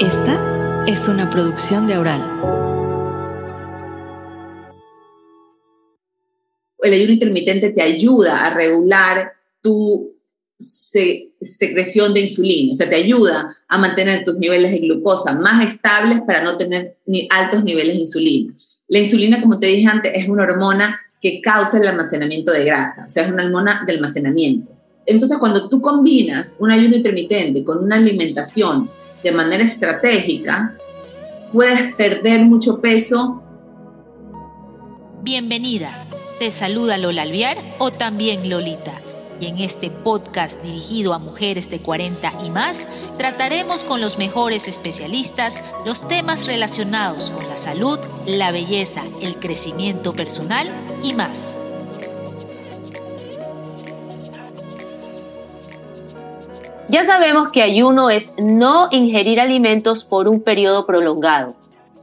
Esta es una producción de Oral. El ayuno intermitente te ayuda a regular tu secreción de insulina, o sea, te ayuda a mantener tus niveles de glucosa más estables para no tener ni altos niveles de insulina. La insulina, como te dije antes, es una hormona que causa el almacenamiento de grasa, o sea, es una hormona de almacenamiento. Entonces, cuando tú combinas un ayuno intermitente con una alimentación de manera estratégica, puedes perder mucho peso. Bienvenida. Te saluda Lola Alviar o también Lolita. Y en este podcast dirigido a mujeres de 40 y más, trataremos con los mejores especialistas los temas relacionados con la salud, la belleza, el crecimiento personal y más. Ya sabemos que ayuno es no ingerir alimentos por un periodo prolongado.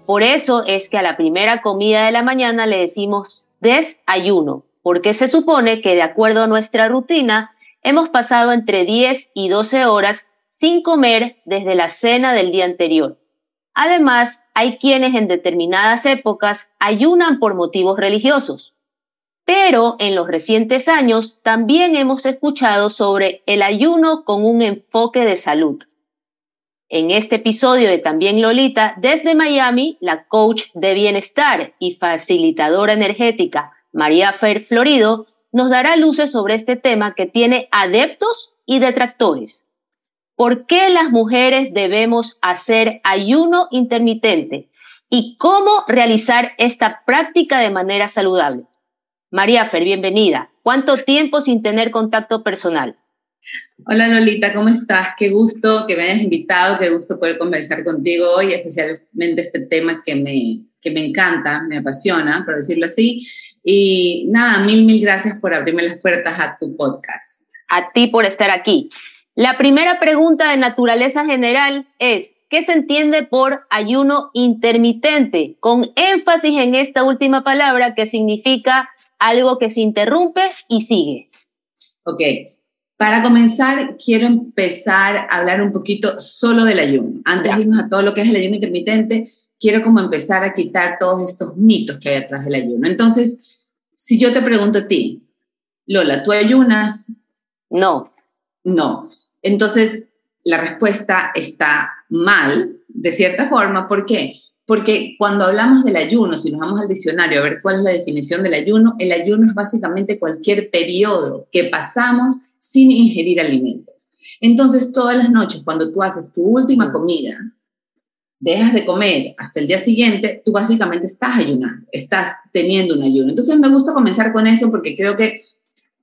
Por eso es que a la primera comida de la mañana le decimos desayuno, porque se supone que de acuerdo a nuestra rutina hemos pasado entre 10 y 12 horas sin comer desde la cena del día anterior. Además, hay quienes en determinadas épocas ayunan por motivos religiosos. Pero en los recientes años también hemos escuchado sobre el ayuno con un enfoque de salud. En este episodio de También Lolita, desde Miami, la coach de bienestar y facilitadora energética María Fer Florido nos dará luces sobre este tema que tiene adeptos y detractores. ¿Por qué las mujeres debemos hacer ayuno intermitente? ¿Y cómo realizar esta práctica de manera saludable? María Fer, bienvenida. ¿Cuánto tiempo sin tener contacto personal? Hola Lolita, ¿cómo estás? Qué gusto que me hayas invitado, qué gusto poder conversar contigo hoy, especialmente este tema que me, que me encanta, me apasiona, por decirlo así. Y nada, mil, mil gracias por abrirme las puertas a tu podcast. A ti por estar aquí. La primera pregunta de naturaleza general es, ¿qué se entiende por ayuno intermitente? Con énfasis en esta última palabra que significa algo que se interrumpe y sigue. Ok, para comenzar, quiero empezar a hablar un poquito solo del ayuno. Antes de irnos a todo lo que es el ayuno intermitente, quiero como empezar a quitar todos estos mitos que hay atrás del ayuno. Entonces, si yo te pregunto a ti, Lola, ¿tú ayunas? No. No. Entonces, la respuesta está mal, de cierta forma. ¿Por qué? Porque cuando hablamos del ayuno, si nos vamos al diccionario a ver cuál es la definición del ayuno, el ayuno es básicamente cualquier periodo que pasamos sin ingerir alimentos. Entonces, todas las noches, cuando tú haces tu última comida, dejas de comer hasta el día siguiente, tú básicamente estás ayunando, estás teniendo un ayuno. Entonces, me gusta comenzar con eso porque creo que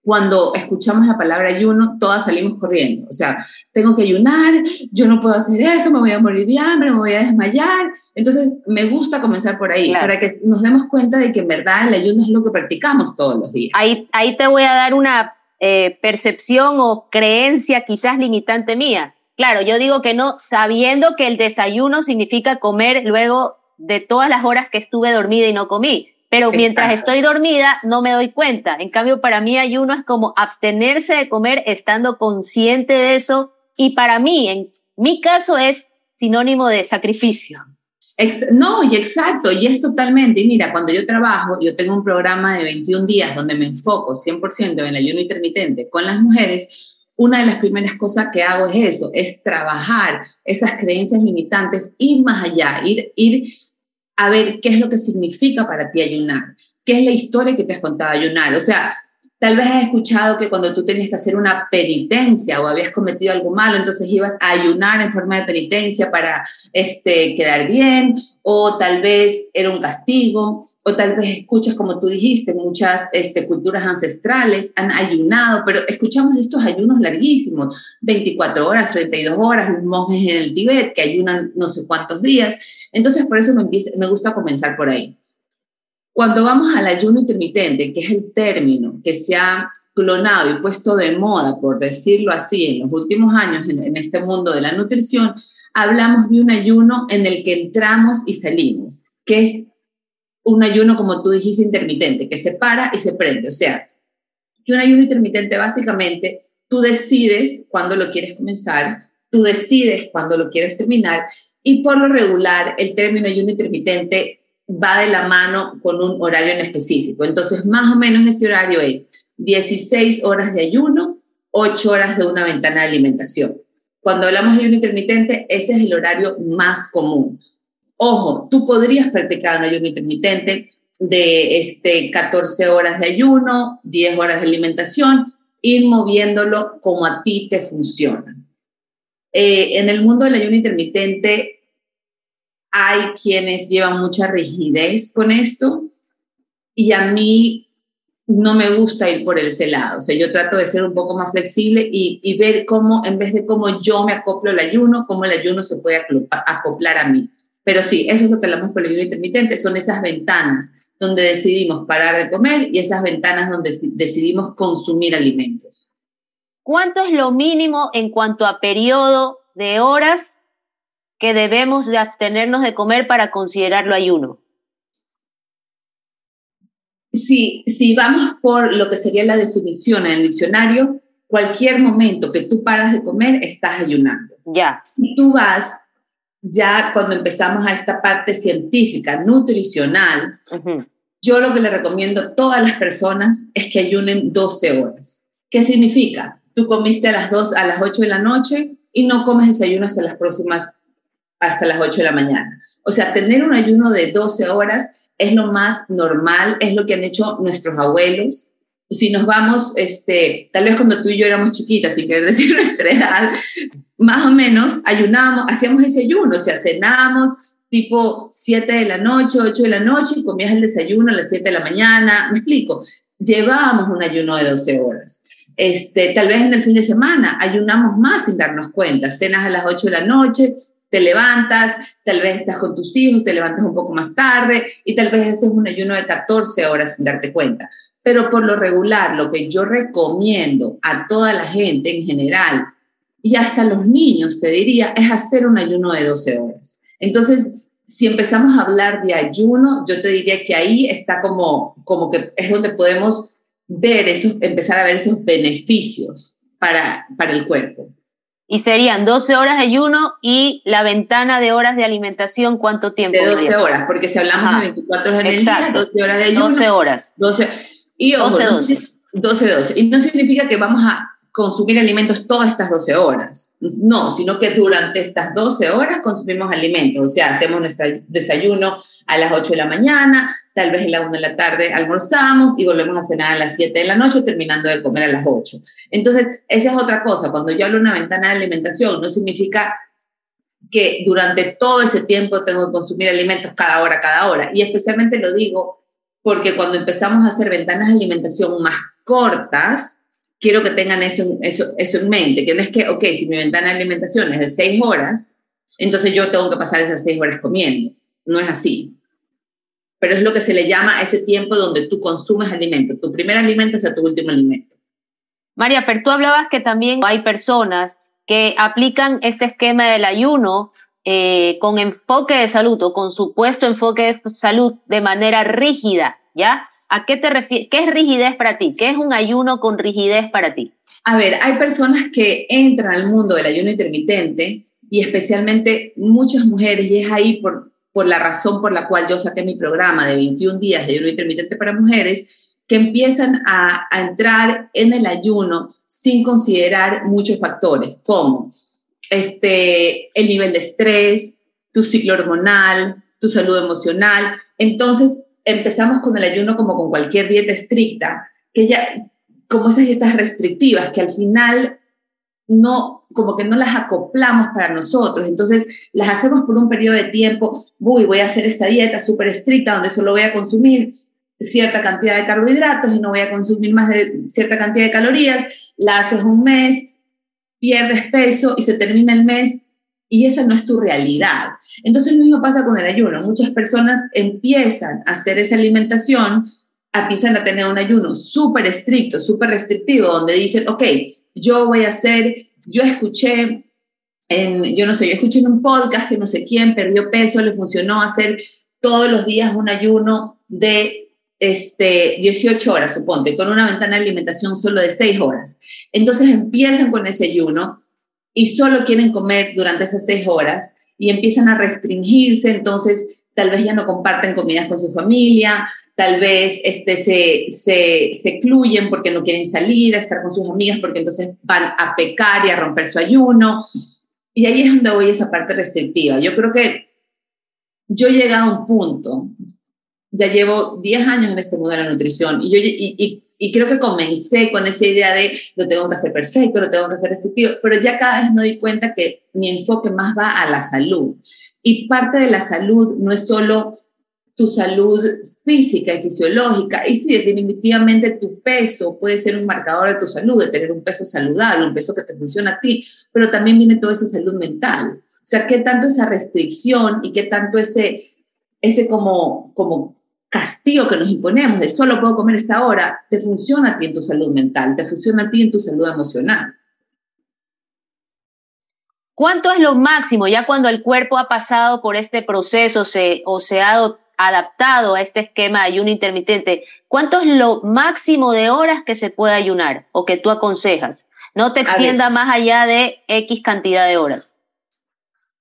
cuando escuchamos la palabra ayuno, todas salimos corriendo. O sea, tengo que ayunar, yo no puedo hacer eso, me voy a morir de hambre, me voy a desmayar. Entonces, me gusta comenzar por ahí, para que nos demos cuenta de que en verdad el ayuno es lo que practicamos todos los días. Ahí, ahí te voy a dar una eh, percepción o creencia quizás limitante mía. Claro, yo digo que no, sabiendo que el desayuno significa comer luego de todas las horas que estuve dormida y no comí pero mientras estoy dormida no me doy cuenta. En cambio, para mí ayuno es como abstenerse de comer estando consciente de eso y para mí, en mi caso, es sinónimo de sacrificio. no, y exacto, y es totalmente, y mira, cuando yo trabajo, yo tengo un programa de 21 días donde me enfoco 100% en el ayuno intermitente con las mujeres, una de las primeras cosas que hago es eso, es trabajar esas creencias limitantes, ir más allá, ir, ir a ver qué es lo que significa para ti ayunar, qué es la historia que te has contado ayunar. O sea, tal vez has escuchado que cuando tú tenías que hacer una penitencia o habías cometido algo malo, entonces ibas a ayunar en forma de penitencia para este, quedar bien, o tal vez era un castigo, o tal vez escuchas, como tú dijiste, muchas este, culturas ancestrales han ayunado, pero escuchamos estos ayunos larguísimos, 24 horas, 32 horas, los monjes en el Tíbet que ayunan no sé cuántos días. Entonces, por eso me, me gusta comenzar por ahí. Cuando vamos al ayuno intermitente, que es el término que se ha clonado y puesto de moda, por decirlo así, en los últimos años en, este mundo de la nutrición, hablamos de un ayuno en el que entramos y salimos, que es un ayuno, como tú dijiste, intermitente, que se para y se prende. O sea, que un ayuno intermitente básicamente tú decides cuándo lo quieres comenzar, tú decides cuándo lo quieres terminar y por lo regular el término ayuno intermitente va de la mano con un horario en específico. Entonces, más o menos ese horario es 16 horas de ayuno, 8 horas de una ventana de alimentación. Cuando hablamos de ayuno intermitente, ese es el horario más común. Ojo, tú podrías practicar un ayuno intermitente de este, 14 horas de ayuno, 10 horas de alimentación, ir moviéndolo como a ti te funciona. Eh, en el mundo del ayuno intermitente hay quienes llevan mucha rigidez con esto y a mí no me gusta ir por ese lado. O sea, yo trato de ser un poco más flexible y, y ver cómo, en vez de cómo yo me acoplo al ayuno, cómo el ayuno se puede acoplar a mí. Pero sí, eso es lo que hablamos con el ayuno intermitente, son esas ventanas donde decidimos parar de comer y esas ventanas donde decidimos consumir alimentos. ¿Cuánto es lo mínimo en cuanto a periodo de horas que debemos de abstenernos de comer para considerarlo ayuno? Si, si vamos por lo que sería la definición en el diccionario, cualquier momento que tú paras de comer, estás ayunando. Ya. Si tú vas ya cuando empezamos a esta parte científica, nutricional, yo lo que le recomiendo a todas las personas es que ayunen 12 horas. ¿Qué significa? Tú comiste a las 2, a las 8 de la noche y no comes desayuno hasta las próximas, hasta las 8 de la mañana. O sea, tener un ayuno de 12 horas es lo más normal, es lo que han hecho nuestros abuelos. Si nos vamos, este, tal vez cuando tú y yo éramos chiquitas, sin querer decir nuestra edad, más o menos ayunábamos, hacíamos ese ayuno, o sea, cenábamos tipo 7 de la noche, 8 de la noche y comías el desayuno a las 7 de la mañana, me explico, llevábamos un ayuno de 12 horas. Este, tal vez en el fin de semana ayunamos más sin darnos cuenta, cenas a las 8 de la noche, te levantas, tal vez estás con tus hijos, te levantas un poco más tarde y tal vez haces un ayuno de 14 horas sin darte cuenta. Pero por lo regular, lo que yo recomiendo a toda la gente en general y hasta los niños, te diría, es hacer un ayuno de 12 horas. Entonces, si empezamos a hablar de ayuno, yo te diría que ahí está como, como que es donde podemos ver esos, empezar a ver esos beneficios para, para el cuerpo. Y serían 12 horas de ayuno y la ventana de horas de alimentación, ¿cuánto tiempo? De 12 horas, porque si hablamos de 24 horas en el día, 12 horas de ayuno. 12 horas. 12, y 12, 12. 12, 12. Y no significa que vamos a consumir alimentos todas estas 12 horas. No, sino que durante estas 12 horas consumimos alimentos. O sea, hacemos nuestro desayuno a las 8 de la mañana, tal vez a la 1 de la tarde almorzamos y volvemos a cenar a las 7 de la noche, terminando de comer a las 8. Entonces, esa es otra cosa. Cuando yo hablo de una ventana de alimentación, no significa que durante todo ese tiempo tengo que consumir alimentos cada hora, cada hora. Y especialmente lo digo porque cuando empezamos a hacer ventanas de alimentación más cortas, quiero que tengan eso, eso, eso en mente, que no es que, ok, si mi ventana de alimentación es de seis horas, entonces yo tengo que pasar esas seis horas comiendo. No es así. Pero es lo que se le llama ese tiempo donde tú consumes alimento. Tu primer alimento es tu último alimento. María, pero tú hablabas que también hay personas que aplican este esquema del ayuno eh, con enfoque de salud o con supuesto enfoque de salud de manera rígida, ¿ya? ¿A qué te refieres? ¿Qué es rigidez para ti? ¿Qué es un ayuno con rigidez para ti? A ver, hay personas que entran al mundo del ayuno intermitente y especialmente muchas mujeres, y es ahí por, por la razón por la cual yo saqué mi programa de 21 días de ayuno intermitente para mujeres, que empiezan a, a entrar en el ayuno sin considerar muchos factores, como este, el nivel de estrés, tu ciclo hormonal, tu salud emocional. Entonces, empezamos con el ayuno como con cualquier dieta estricta, que ya, como esas dietas restrictivas, que al final no, como que no las acoplamos para nosotros, entonces las hacemos por un periodo de tiempo, uy, voy a hacer esta dieta súper estricta donde solo voy a consumir cierta cantidad de carbohidratos y no voy a consumir más de cierta cantidad de calorías, la haces un mes, pierdes peso y se termina el mes y esa no es tu realidad. Entonces lo mismo pasa con el ayuno. Muchas personas empiezan a hacer esa alimentación, empiezan a tener un ayuno súper estricto, súper restrictivo, donde dicen, ok, yo voy a hacer, yo escuché, en, yo no sé, yo escuché en un podcast que no sé quién perdió peso, le funcionó hacer todos los días un ayuno de este, 18 horas, suponte, con una ventana de alimentación solo de 6 horas. Entonces empiezan con ese ayuno y solo quieren comer durante esas seis horas y empiezan a restringirse, entonces tal vez ya no comparten comidas con su familia, tal vez este, se, se, excluyen porque no quieren salir a estar con sus amigas porque entonces van a pecar y a romper su ayuno. Y ahí es donde voy esa parte restrictiva. Yo creo que yo llegado a un punto, ya llevo 10 años en este mundo de la nutrición y, creo que comencé con esa idea de lo tengo que hacer perfecto, lo tengo que hacer restrictivo, pero ya cada vez me doy cuenta que mi enfoque más va a la salud. Y parte de la salud no es solo tu salud física y fisiológica. Y sí, definitivamente tu peso puede ser un marcador de tu salud, de tener un peso saludable, un peso que te funciona a ti, pero también viene toda esa salud mental. O sea, qué tanto esa restricción y qué tanto ese, ese como, como castigo que nos imponemos de solo puedo comer esta hora, te funciona a ti en tu salud mental, te funciona a ti en tu salud emocional. ¿Cuánto es lo máximo ya cuando el cuerpo ha pasado por este proceso se, o se ha adaptado a este esquema de ayuno intermitente? ¿Cuánto es lo máximo de horas que se puede ayunar o que tú aconsejas? No te extienda más allá de X cantidad de horas.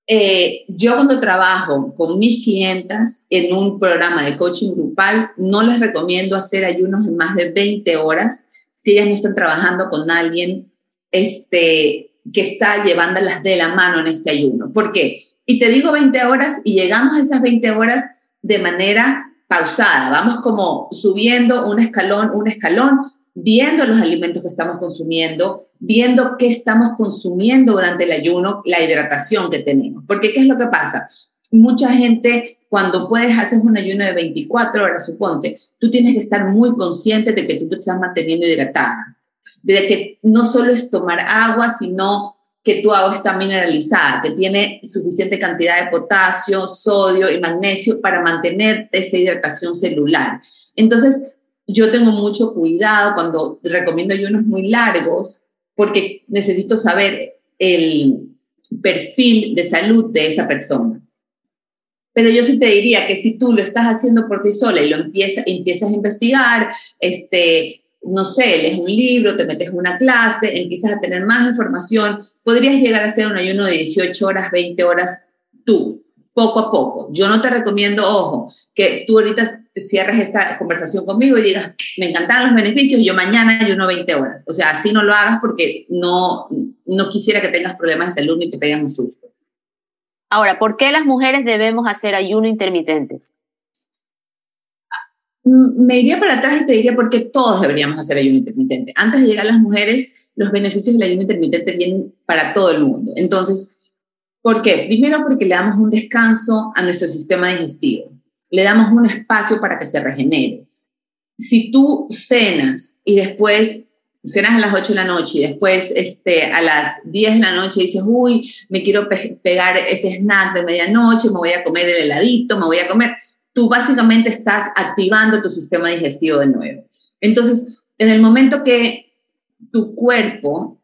Eh, yo cuando trabajo con mis clientas en un programa de coaching grupal, no les recomiendo hacer ayunos de más de 20 horas si ellas no están trabajando con alguien este, que está llevándolas de la mano en este ayuno. ¿Por qué? Y te digo 20 horas y llegamos a esas 20 horas de manera pausada, vamos como subiendo un escalón, un escalón, viendo los alimentos que estamos consumiendo, viendo qué estamos consumiendo durante el ayuno, la hidratación que tenemos. Porque ¿qué es lo que pasa? Mucha gente, cuando puedes hacer un ayuno de 24 horas, suponte, tú tienes que estar muy consciente de que tú te estás manteniendo hidratada de que no solo es tomar agua, sino que tu agua está mineralizada, que tiene suficiente cantidad de potasio, sodio y magnesio para mantener esa hidratación celular. Entonces, yo tengo mucho cuidado cuando recomiendo ayunos muy largos porque necesito saber el perfil de salud de esa persona. Pero yo sí te diría que si tú lo estás haciendo por ti sola y lo empiezas, empiezas a investigar, este, no sé, lees un libro, te metes en una clase, empiezas a tener más información, podrías llegar a hacer un ayuno de 18 horas, 20 horas tú, poco a poco. Yo no te recomiendo, ojo, que tú ahorita cierres esta conversación conmigo y digas, me encantan los beneficios y yo mañana ayuno 20 horas. O sea, así no lo hagas porque no, no quisiera que tengas problemas de salud ni te pegas un susto. Ahora, ¿por qué las mujeres debemos hacer ayuno intermitente? me iría para atrás y te diría porque todos deberíamos hacer ayuno intermitente. Antes de llegar a las mujeres, los beneficios del ayuno intermitente vienen para todo el mundo. Entonces, ¿por qué? Primero porque le damos un descanso a nuestro sistema digestivo. Le damos un espacio para que se regenere. Si tú cenas y después cenas a las 8 de la noche y después este, a las 10 de la noche dices, uy, me quiero pegar ese snack de medianoche, me voy a comer el heladito, me voy a comer tú básicamente estás activando tu sistema digestivo de nuevo. Entonces, en el momento que tu cuerpo,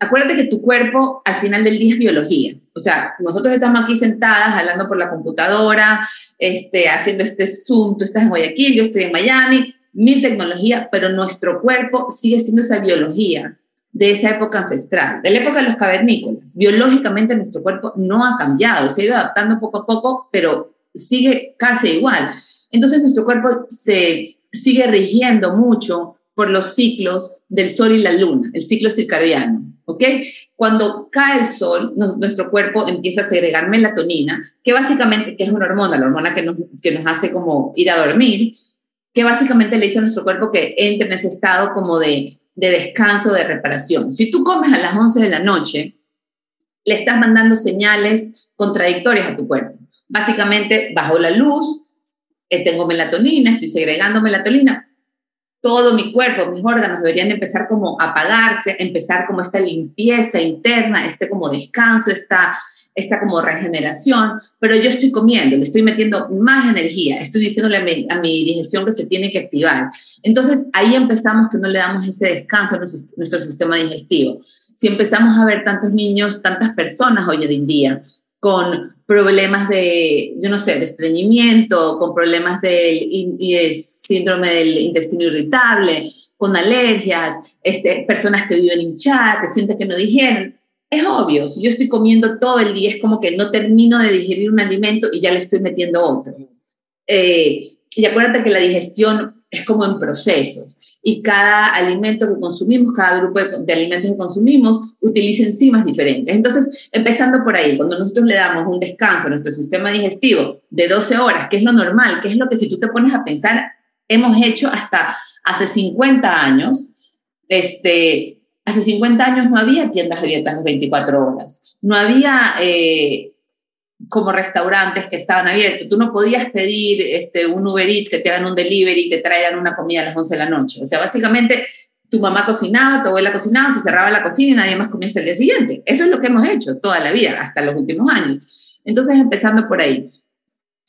acuérdate que tu cuerpo al final del día es biología. O sea, nosotros estamos aquí sentadas hablando por la computadora, este, haciendo este Zoom, tú estás en Guayaquil, yo estoy en Miami, mil tecnología, pero nuestro cuerpo sigue siendo esa biología de esa época ancestral, de la época de los cavernícolas. Biológicamente nuestro cuerpo no ha cambiado, se ha ido adaptando poco a poco, pero sigue casi igual. Entonces nuestro cuerpo se sigue rigiendo mucho por los ciclos del sol y la luna, el ciclo circadiano, ¿ok? Cuando cae el sol, nuestro cuerpo empieza a segregar melatonina, que básicamente que es una hormona, la hormona que nos, que nos hace como ir a dormir, que básicamente le dice a nuestro cuerpo que entre en ese estado como de, de descanso, de reparación. Si tú comes a las 11 de la noche, le estás mandando señales contradictorias a tu cuerpo básicamente bajo la luz, eh, tengo melatonina, estoy segregando melatonina, todo mi cuerpo, mis órganos deberían empezar como a apagarse, empezar como esta limpieza interna, este como descanso, esta, esta como regeneración, pero yo estoy comiendo, le estoy metiendo más energía, estoy diciéndole a mi, digestión que se tiene que activar. Entonces ahí empezamos que no le damos ese descanso a nuestro, nuestro sistema digestivo. Si empezamos a ver tantos niños, tantas personas hoy en día con problemas de, yo no sé, de estreñimiento, con problemas del de síndrome del intestino irritable, con alergias, este, personas que viven hinchadas, que sienten que no digieren. Es obvio, si yo estoy comiendo todo el día, es como que no termino de digerir un alimento y ya le estoy metiendo otro. Eh, y acuérdate que la digestión es como en procesos y cada alimento que consumimos, cada grupo de, alimentos que consumimos, utiliza enzimas diferentes. Entonces, empezando por ahí, cuando nosotros le damos un descanso a nuestro sistema digestivo de 12 horas, que es lo normal, que es lo que si tú te pones a pensar, hemos hecho hasta hace 50 años, este, hace 50 años no había tiendas abiertas las 24 horas, no había... Eh, como restaurantes que estaban abiertos. Tú no podías pedir este, un Uber Eats que te hagan un delivery y te traigan una comida a las 11 de la noche. O sea, básicamente tu mamá cocinaba, tu abuela cocinaba, se cerraba la cocina y nadie más comía hasta el día siguiente. Eso es lo que hemos hecho toda la vida, hasta los últimos años. Entonces, empezando por ahí.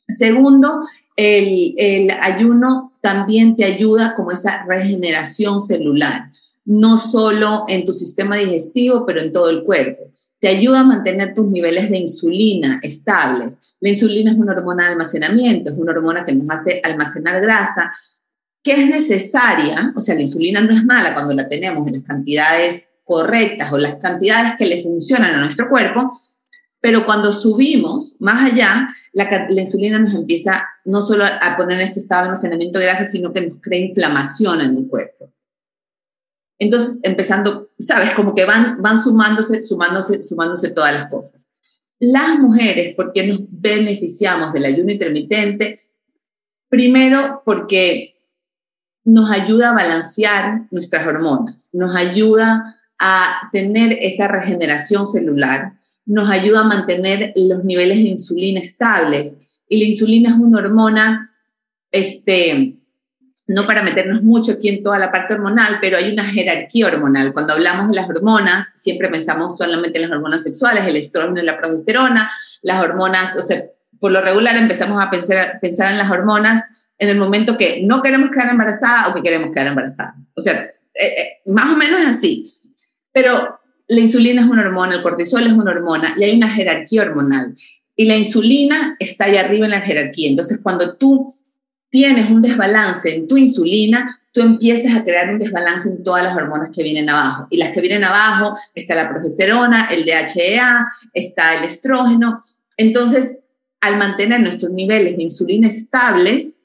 Segundo, el, el ayuno también te ayuda como esa regeneración celular, no solo en tu sistema digestivo, pero en todo el cuerpo te ayuda a mantener tus niveles de insulina estables. La insulina es una hormona de almacenamiento, es una hormona que nos hace almacenar grasa, que es necesaria, o sea, la insulina no es mala cuando la tenemos en las cantidades correctas o las cantidades que le funcionan a nuestro cuerpo, pero cuando subimos más allá, la, insulina nos empieza no solo a poner en este estado de almacenamiento de grasa, sino que nos crea inflamación en el cuerpo. Entonces, empezando, sabes, como que van, van sumándose, sumándose, sumándose todas las cosas. Las mujeres, ¿por qué nos beneficiamos del ayuno intermitente? Primero, porque nos ayuda a balancear nuestras hormonas, nos ayuda a tener esa regeneración celular, nos ayuda a mantener los niveles de insulina estables. Y la insulina es una hormona este, no para meternos mucho aquí en toda la parte hormonal, pero hay una jerarquía hormonal. Cuando hablamos de las hormonas, siempre pensamos solamente en las hormonas sexuales, el estrógeno y la progesterona, las hormonas, o sea, por lo regular empezamos a pensar, pensar en las hormonas en el momento que no queremos quedar embarazada o que queremos quedar embarazada. O sea, eh, eh, más o menos es así. Pero la insulina es una hormona, el cortisol es una hormona y hay una jerarquía hormonal. Y la insulina está ahí arriba en la jerarquía. Entonces, cuando tú tienes un desbalance en tu insulina, tú empiezas a crear un desbalance en todas las hormonas que vienen abajo. Y las que vienen abajo está la progesterona, el DHEA, está el estrógeno. Entonces, al mantener nuestros niveles de insulina estables,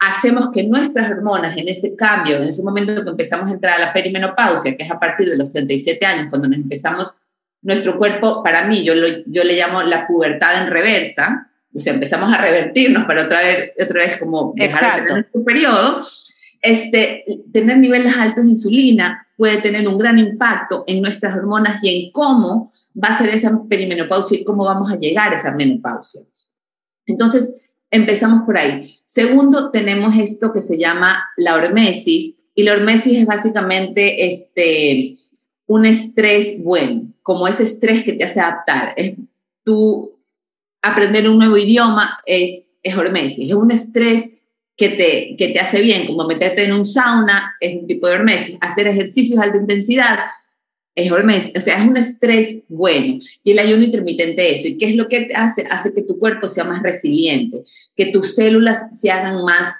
hacemos que nuestras hormonas en ese cambio, en ese momento que empezamos a entrar a la perimenopausia, que es a partir de los 37 años, cuando nos empezamos, nuestro cuerpo, para mí, yo, yo le llamo la pubertad en reversa, o sea, empezamos a revertirnos para otra vez, otra vez como dejar de tener nuestro periodo, este, tener niveles altos de insulina puede tener un gran impacto en nuestras hormonas y en cómo va a ser esa perimenopausia y cómo vamos a llegar a esa menopausia. Entonces, empezamos por ahí. Segundo, tenemos esto que se llama la hormesis, y la hormesis es básicamente este, un estrés bueno, como ese estrés que te hace adaptar. Es tú aprender un nuevo idioma es, es hormesis, es un estrés que te, que te hace bien, como meterte en un sauna es un tipo de hormesis, hacer ejercicios de alta intensidad es hormesis, o sea, es un estrés bueno. Y el ayuno intermitente eso. ¿Y qué es lo que hace? Hace que tu cuerpo sea más resiliente, que tus células se hagan más,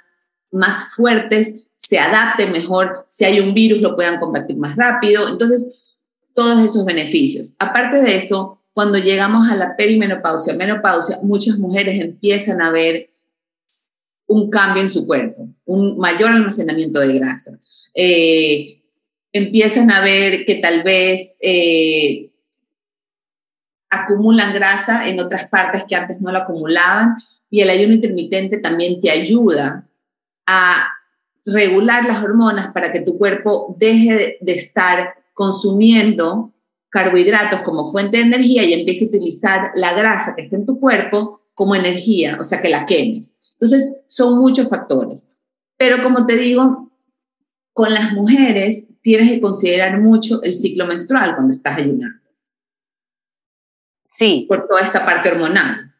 más fuertes, se adapten mejor, si hay un virus lo puedan combatir más rápido. Entonces, todos esos beneficios. Aparte de eso, cuando llegamos a la perimenopausia, menopausia, muchas mujeres empiezan a ver un cambio en su cuerpo, un mayor almacenamiento de grasa. Eh, empiezan a ver que tal vez eh, acumulan grasa en otras partes que antes no la acumulaban y el ayuno intermitente también te ayuda a regular las hormonas para que tu cuerpo deje de estar consumiendo carbohidratos como fuente de energía y empiece a utilizar la grasa que está en tu cuerpo como energía, o sea, que la quemes. Entonces, son muchos factores. Pero como te digo, con las mujeres tienes que considerar mucho el ciclo menstrual cuando estás ayunando. Sí. Por toda esta parte hormonal.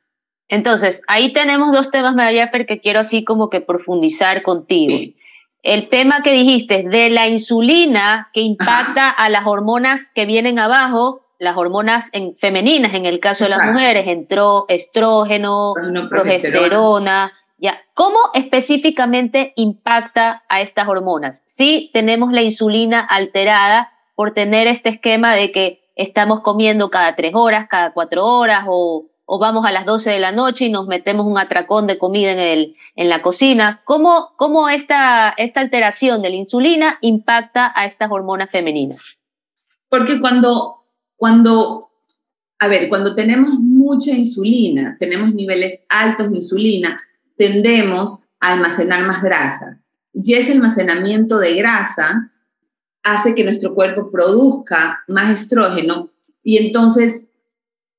Entonces, ahí tenemos dos temas, María, que quiero así como que profundizar contigo. Sí el tema que dijiste de la insulina que impacta a las hormonas que vienen abajo, las hormonas en, femeninas en el caso de las mujeres, entró estrógeno, progesterona. Ya. ¿Cómo específicamente impacta a estas hormonas? Si tenemos la insulina alterada por tener este esquema de que estamos comiendo cada tres horas, cada cuatro horas, o, o vamos a las 12 de la noche y nos metemos un atracón de comida en, el, en la cocina. ¿Cómo, cómo esta, esta alteración de la insulina impacta a estas hormonas femeninas? Porque cuando, cuando, a ver, cuando tenemos mucha insulina, tenemos niveles altos de insulina, tendemos a almacenar más grasa. Y ese almacenamiento de grasa hace que nuestro cuerpo produzca más estrógeno y entonces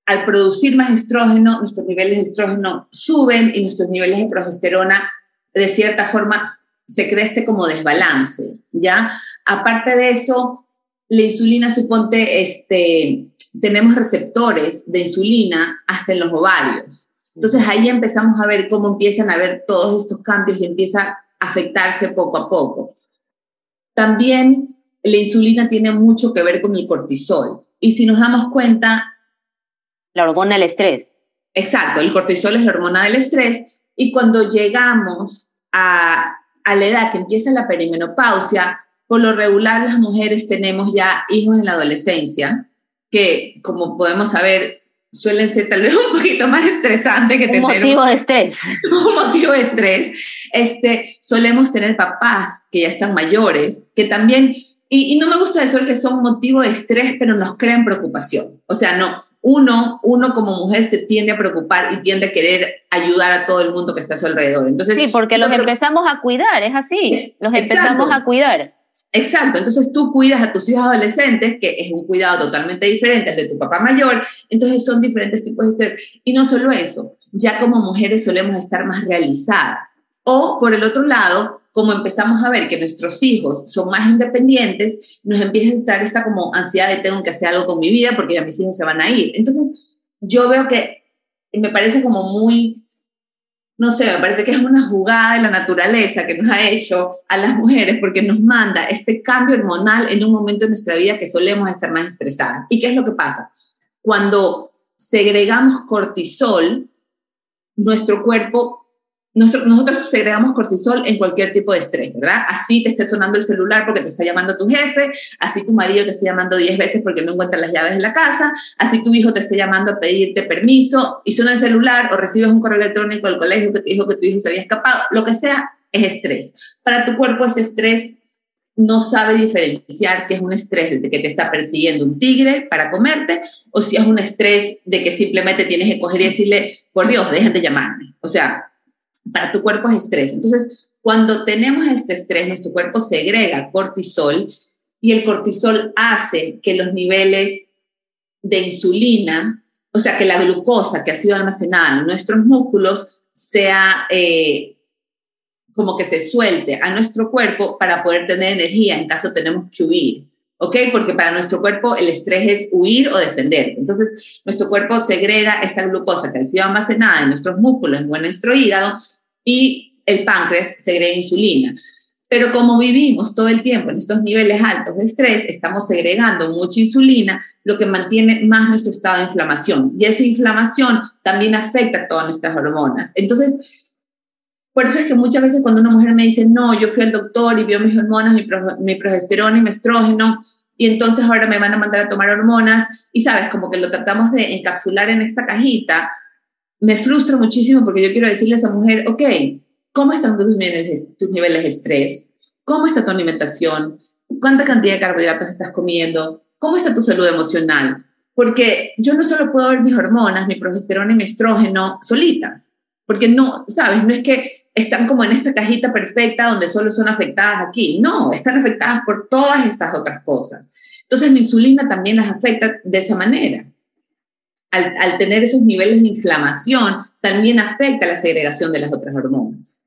al producir más estrógeno, nuestros niveles de estrógeno suben y nuestros niveles de progesterona de cierta forma se crea este como desbalance, ¿ya? Aparte de eso, la insulina, suponte, este, tenemos receptores de insulina hasta en los ovarios. Entonces ahí empezamos a ver cómo empiezan a ver todos estos cambios y empieza a afectarse poco a poco. También la insulina tiene mucho que ver con el cortisol. Y si nos damos cuenta, la hormona del estrés. Exacto, el cortisol es la hormona del estrés y cuando llegamos a, a la edad que empieza la perimenopausia, por lo regular las mujeres tenemos ya hijos en la adolescencia, que como podemos saber suelen ser tal vez un poquito más estresantes que tener un motivo de estrés. Un motivo de estrés. Este, solemos tener papás que ya están mayores, que también, y, y no me gusta decir que son motivo de estrés, pero nos crean preocupación. O sea, no, uno, uno como mujer se tiende a preocupar y tiende a querer ayudar a todo el mundo que está a su alrededor. Entonces, sí, porque los empezamos a cuidar, es así, los empezamos a cuidar. Exacto, entonces tú cuidas a tus hijos adolescentes, que es un cuidado totalmente diferente al de tu papá mayor, entonces son diferentes tipos de estrés. Y no solo eso, ya como mujeres solemos estar más realizadas. O por el otro lado, como empezamos a ver que nuestros hijos son más independientes, nos empieza a estar esta como ansiedad de tengo que hacer algo con mi vida porque ya mis hijos se van a ir. Entonces, yo veo que me parece como muy, no sé, me parece que es una jugada de la naturaleza que nos ha hecho a las mujeres porque nos manda este cambio hormonal en un momento de nuestra vida que solemos estar más estresadas. ¿Y qué es lo que pasa? Cuando segregamos cortisol, nuestro cuerpo nosotros segregamos cortisol en cualquier tipo de estrés, ¿verdad? Así te esté sonando el celular porque te está llamando tu jefe, así tu marido te está llamando 10 veces porque no encuentra las llaves de la casa, así tu hijo te está llamando a pedirte permiso y suena el celular o recibes un correo electrónico del colegio que te dijo que tu hijo se había escapado, lo que sea, es estrés. Para tu cuerpo ese estrés no sabe diferenciar si es un estrés de que te está persiguiendo un tigre para comerte o si es un estrés de que simplemente tienes que coger y decirle, por Dios, dejen de llamarme. O sea, para tu cuerpo es estrés. Entonces, cuando tenemos este estrés, nuestro cuerpo segrega cortisol y el cortisol hace que los niveles de insulina, o sea, que la glucosa que ha sido almacenada en nuestros músculos sea eh, como que se suelte a nuestro cuerpo para poder tener energía en caso tenemos que huir. ¿Ok? Porque para nuestro cuerpo el estrés es huir o defender. Entonces, nuestro cuerpo segrega esta glucosa que ha sido almacenada en nuestros músculos en nuestro hígado y el páncreas segrega insulina. Pero como vivimos todo el tiempo en estos niveles altos de estrés, estamos segregando mucha insulina, lo que mantiene más nuestro estado de inflamación. Y esa inflamación también afecta a todas nuestras hormonas. Entonces, por eso es que muchas veces cuando una mujer me dice, no, yo fui al doctor y vio mis hormonas, mi, progesterona y mi estrógeno, y entonces ahora me van a mandar a tomar hormonas, y sabes, como que lo tratamos de encapsular en esta cajita, me frustra muchísimo porque yo quiero decirle a esa mujer, ok, ¿cómo están tus niveles, tus niveles de estrés? ¿Cómo está tu alimentación? ¿Cuánta cantidad de carbohidratos estás comiendo? ¿Cómo está tu salud emocional? Porque yo no solo puedo ver mis hormonas, mi progesterona y mi estrógeno solitas, porque no, sabes, no es que están como en esta cajita perfecta donde solo son afectadas aquí. No, están afectadas por todas estas otras cosas. Entonces la insulina también las afecta de esa manera. Al, tener esos niveles de inflamación, también afecta la segregación de las otras hormonas.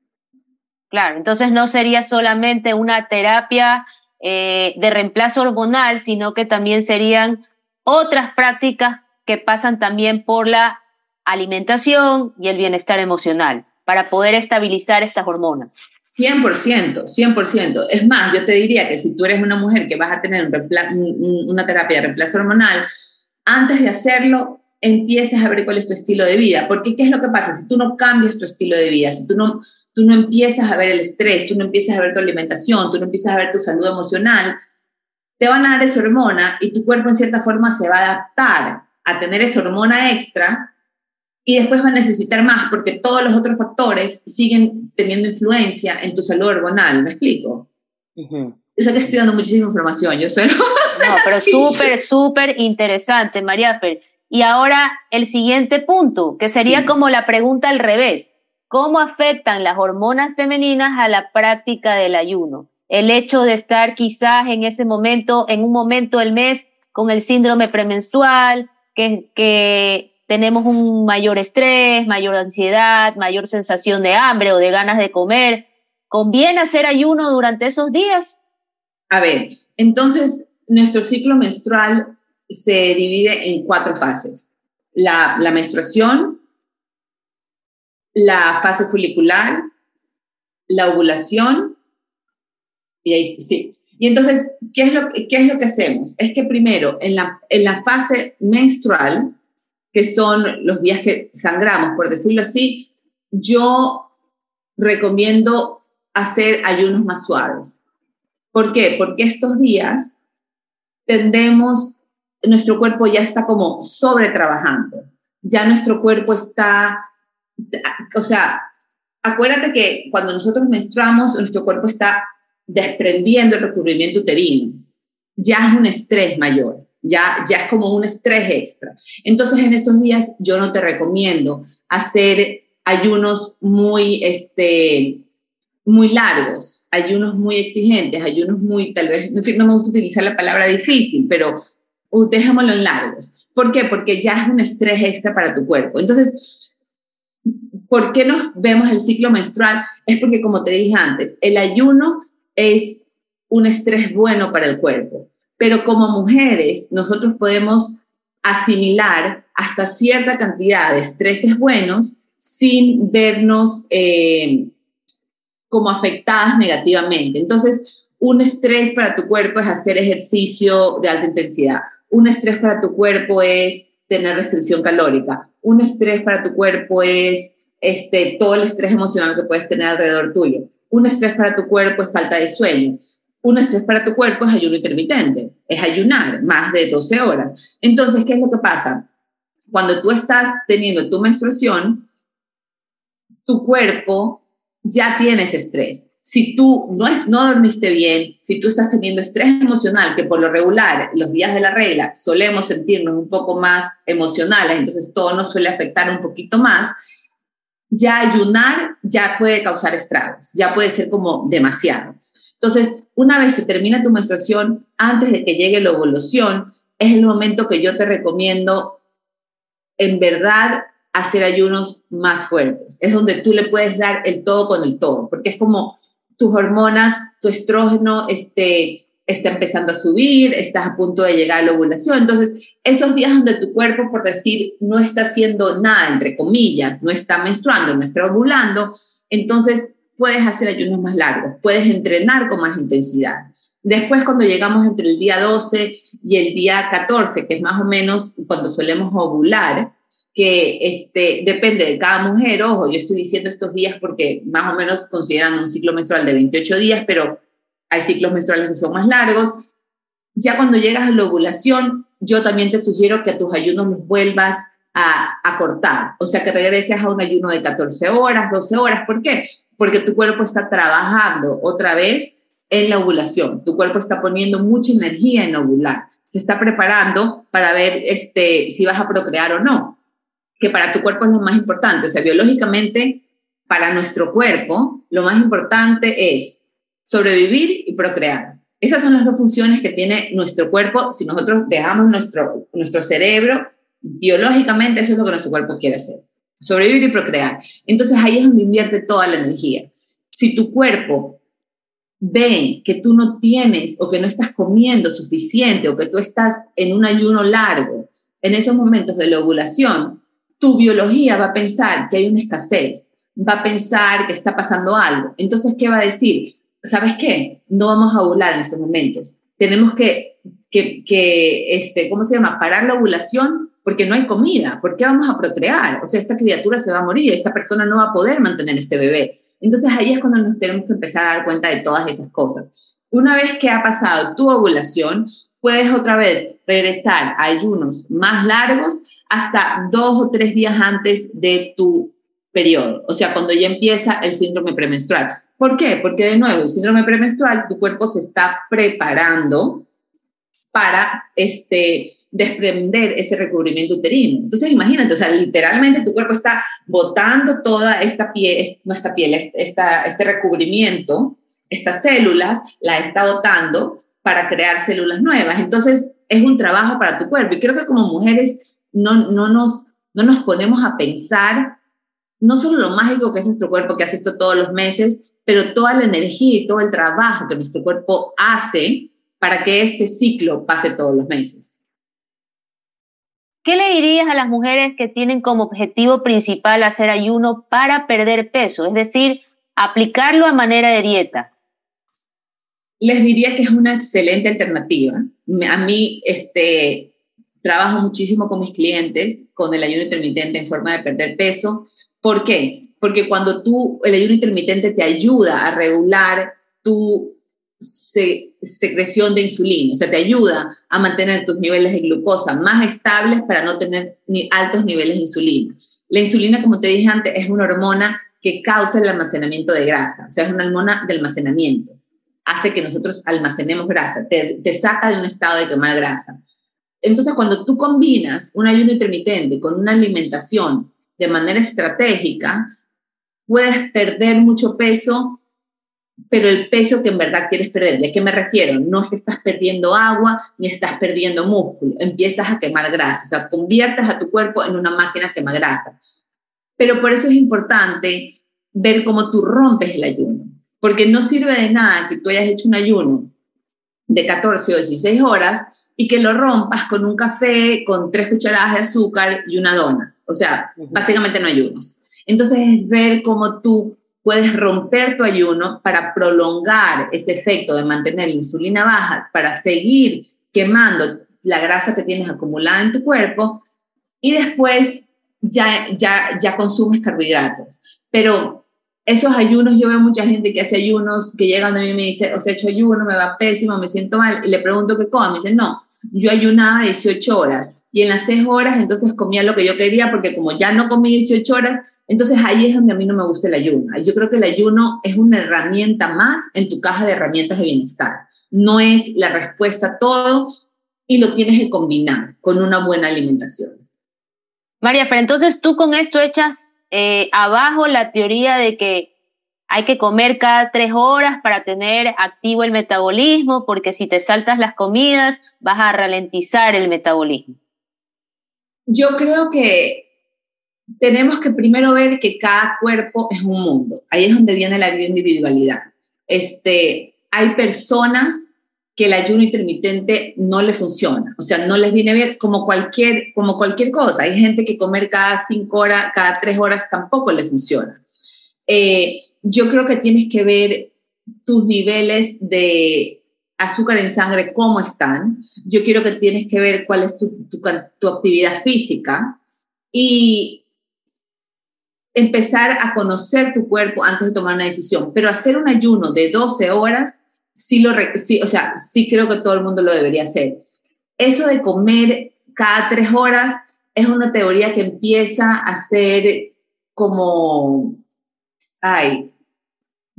Claro, entonces no sería solamente una terapia eh, de reemplazo hormonal, sino que también serían otras prácticas que pasan también por la alimentación y el bienestar emocional para poder estabilizar estas hormonas. 100%, 100%. Es más, yo te diría que si tú eres una mujer que vas a tener una terapia de reemplazo hormonal, antes de hacerlo, empieces a ver cuál es tu estilo de vida. Porque, ¿qué es lo que pasa? Si tú no cambias tu estilo de vida, si tú no, tú no empiezas a ver el estrés, tú no empiezas a ver tu alimentación, tú no empiezas a ver tu salud emocional, te van a dar esa hormona y tu cuerpo en cierta forma se va a adaptar a tener esa hormona extra y después va a necesitar más porque todos los otros factores siguen teniendo influencia en tu salud hormonal, ¿me explico? Yo sé que estoy dando muchísima información, yo soy... No, pero súper, súper interesante, María Fer. Y ahora el siguiente punto, que sería como la pregunta al revés. ¿Cómo afectan las hormonas femeninas a la práctica del ayuno? El hecho de estar quizás en ese momento, en un momento del mes, con el síndrome premenstrual, que, que tenemos un mayor estrés, mayor ansiedad, mayor sensación de hambre o de ganas de comer. ¿Conviene hacer ayuno durante esos días? A ver, entonces nuestro ciclo menstrual se divide en cuatro fases. La, menstruación, la fase folicular, la ovulación, y ahí sí. Y entonces, ¿qué es lo, qué es lo que hacemos? Es que primero, en la, en la fase menstrual, que son los días que sangramos, por decirlo así, yo recomiendo hacer ayunos más suaves. ¿Por qué? Porque estos días tendemos, nuestro cuerpo ya está como sobretrabajando, ya nuestro cuerpo está, o sea, acuérdate que cuando nosotros menstruamos, nuestro cuerpo está desprendiendo el recubrimiento uterino, ya es un estrés mayor ya, ya es como un estrés extra. Entonces, en esos días yo no te recomiendo hacer ayunos muy, este, muy largos, ayunos muy exigentes, ayunos muy, tal vez, no me gusta utilizar la palabra difícil, pero dejémoslo en largos. ¿Por qué? Porque ya es un estrés extra para tu cuerpo. Entonces, ¿por qué nos vemos el ciclo menstrual? Es porque, como te dije antes, el ayuno es un estrés bueno para el cuerpo pero como mujeres nosotros podemos asimilar hasta cierta cantidad de estreses buenos sin vernos eh, como afectadas negativamente. Entonces, un estrés para tu cuerpo es hacer ejercicio de alta intensidad. Un estrés para tu cuerpo es tener restricción calórica. Un estrés para tu cuerpo es este, todo el estrés emocional que puedes tener alrededor tuyo. Un estrés para tu cuerpo es falta de sueño un estrés para tu cuerpo es ayuno intermitente, es ayunar más de 12 horas. Entonces, ¿qué es lo que pasa? Cuando tú estás teniendo tu menstruación, tu cuerpo ya tienes estrés. Si tú no, no dormiste bien, si tú estás teniendo estrés emocional, que por lo regular los días de la regla solemos sentirnos un poco más emocionales, entonces todo nos suele afectar un poquito más, ya ayunar ya puede causar estragos, ya puede ser como demasiado. Entonces, una vez se termina tu menstruación, antes de que llegue la ovulación, es el momento que yo te recomiendo, en verdad, hacer ayunos más fuertes. Es donde tú le puedes dar el todo con el todo, porque es como tus hormonas, tu estrógeno este, está empezando a subir, estás a punto de llegar a la ovulación. Entonces, esos días donde tu cuerpo, por decir, no está haciendo nada, entre comillas, no está menstruando, no está ovulando, entonces puedes hacer ayunos más largos, puedes entrenar con más intensidad. Después, cuando llegamos entre el día 12 y el día 14, que es más o menos cuando solemos ovular, que este, depende de cada mujer, ojo, yo estoy diciendo estos días porque más o menos consideran un ciclo menstrual de 28 días, pero hay ciclos menstruales que son más largos. Ya cuando llegas a la ovulación, yo también te sugiero que tus ayunos los vuelvas a, a cortar, o sea, que regreses a un ayuno de 14 horas, 12 horas. ¿Por qué? Porque tu cuerpo está trabajando otra vez en la ovulación. Tu cuerpo está poniendo mucha energía en ovular. Se está preparando para ver este, si vas a procrear o no, que para tu cuerpo es lo más importante. O sea, biológicamente, para nuestro cuerpo, lo más importante es sobrevivir y procrear. Esas son las dos funciones que tiene nuestro cuerpo. Si nosotros dejamos nuestro, nuestro cerebro, biológicamente eso es lo que nuestro cuerpo quiere hacer sobrevivir y procrear. Entonces ahí es donde invierte toda la energía. Si tu cuerpo ve que tú no tienes o que no estás comiendo suficiente o que tú estás en un ayuno largo, en esos momentos de la ovulación, tu biología va a pensar que hay una escasez, va a pensar que está pasando algo. Entonces, ¿qué va a decir? ¿Sabes qué? No vamos a ovular en estos momentos. Tenemos que, que, este, ¿cómo se llama? Parar la ovulación porque no hay comida, ¿por qué vamos a procrear? O sea, esta criatura se va a morir, esta persona no va a poder mantener este bebé. Entonces ahí es cuando nos tenemos que empezar a dar cuenta de todas esas cosas. una vez que ha pasado tu ovulación, puedes otra vez regresar a ayunos más largos hasta dos o tres días antes de tu periodo, o sea, cuando ya empieza el síndrome premenstrual. ¿Por qué? Porque de nuevo, el síndrome premenstrual, tu cuerpo se está preparando para este, desprender ese recubrimiento uterino. Entonces, imagínate, o sea, literalmente tu cuerpo está botando toda esta piel, nuestra piel, esta, este recubrimiento, estas células, la está botando para crear células nuevas. Entonces, es un trabajo para tu cuerpo. Y creo que como mujeres no, no, nos, no nos ponemos a pensar no solo lo mágico que es nuestro cuerpo, que hace esto todos los meses, pero toda la energía y todo el trabajo que nuestro cuerpo hace para que este ciclo pase todos los meses. ¿Qué le dirías a las mujeres que tienen como objetivo principal hacer ayuno para perder peso? Es decir, aplicarlo a manera de dieta. Les diría que es una excelente alternativa. A mí, este, trabajo muchísimo con mis clientes con el ayuno intermitente en forma de perder peso ¿Por qué? Porque cuando tú, el ayuno intermitente te ayuda a regular tu secreción de insulina, o sea, te ayuda a mantener tus niveles de glucosa más estables para no tener ni altos niveles de insulina. La insulina, como te dije antes, es una hormona que causa el almacenamiento de grasa, o sea, es una hormona de almacenamiento. Hace que nosotros almacenemos grasa, te, saca de un estado de quemar grasa. Entonces, cuando tú combinas un ayuno intermitente con una alimentación de manera estratégica, puedes perder mucho peso, pero el peso que en verdad quieres perder. ¿De qué me refiero? No es que estás perdiendo agua ni estás perdiendo músculo, empiezas a quemar grasa, o sea, conviertes a tu cuerpo en una máquina que quema grasa. Pero por eso es importante ver cómo tú rompes el ayuno, porque no sirve de nada que tú hayas hecho un ayuno de 14 o 16 horas y que lo rompas con un café, con tres cucharadas de azúcar y una dona. O sea, básicamente no ayunas. Entonces es ver cómo tú puedes romper tu ayuno para prolongar ese efecto de mantener la insulina baja, para seguir quemando la grasa que tienes acumulada en tu cuerpo y después ya, ya, ya consumes carbohidratos. Pero esos ayunos, yo veo mucha gente que hace ayunos, que llegan a mí y me dice, o sea, he hecho ayuno, me va pésimo, me siento mal, y le pregunto qué coma, me dicen, no, yo ayunaba 18 horas y en las 6 horas entonces comía lo que yo quería porque como ya no comí 18 horas, entonces ahí es donde a mí no me gusta el ayuno. Yo creo que el ayuno es una herramienta más en tu caja de herramientas de bienestar. No es la respuesta a todo y lo tienes que combinar con una buena alimentación. María, pero entonces tú con esto echas eh, abajo la teoría de que hay que comer cada tres horas para tener activo el metabolismo, porque si te saltas las comidas vas a ralentizar el metabolismo. Yo creo que tenemos que primero ver que cada cuerpo es un mundo. Ahí es donde viene la bioindividualidad. Este, hay personas que el ayuno intermitente no le funciona, o sea, no les viene bien como cualquier, como cualquier cosa. Hay gente que comer cada cinco horas, cada tres horas tampoco le funciona. Eh, yo creo que tienes que ver tus niveles de azúcar en sangre, cómo están. Yo quiero que tienes que ver cuál es tu, tu, actividad física y empezar a conocer tu cuerpo antes de tomar una decisión. Pero hacer un ayuno de 12 horas, sí, lo, sí, o sea, sí creo que todo el mundo lo debería hacer. Eso de comer cada tres horas es una teoría que empieza a ser como, ay,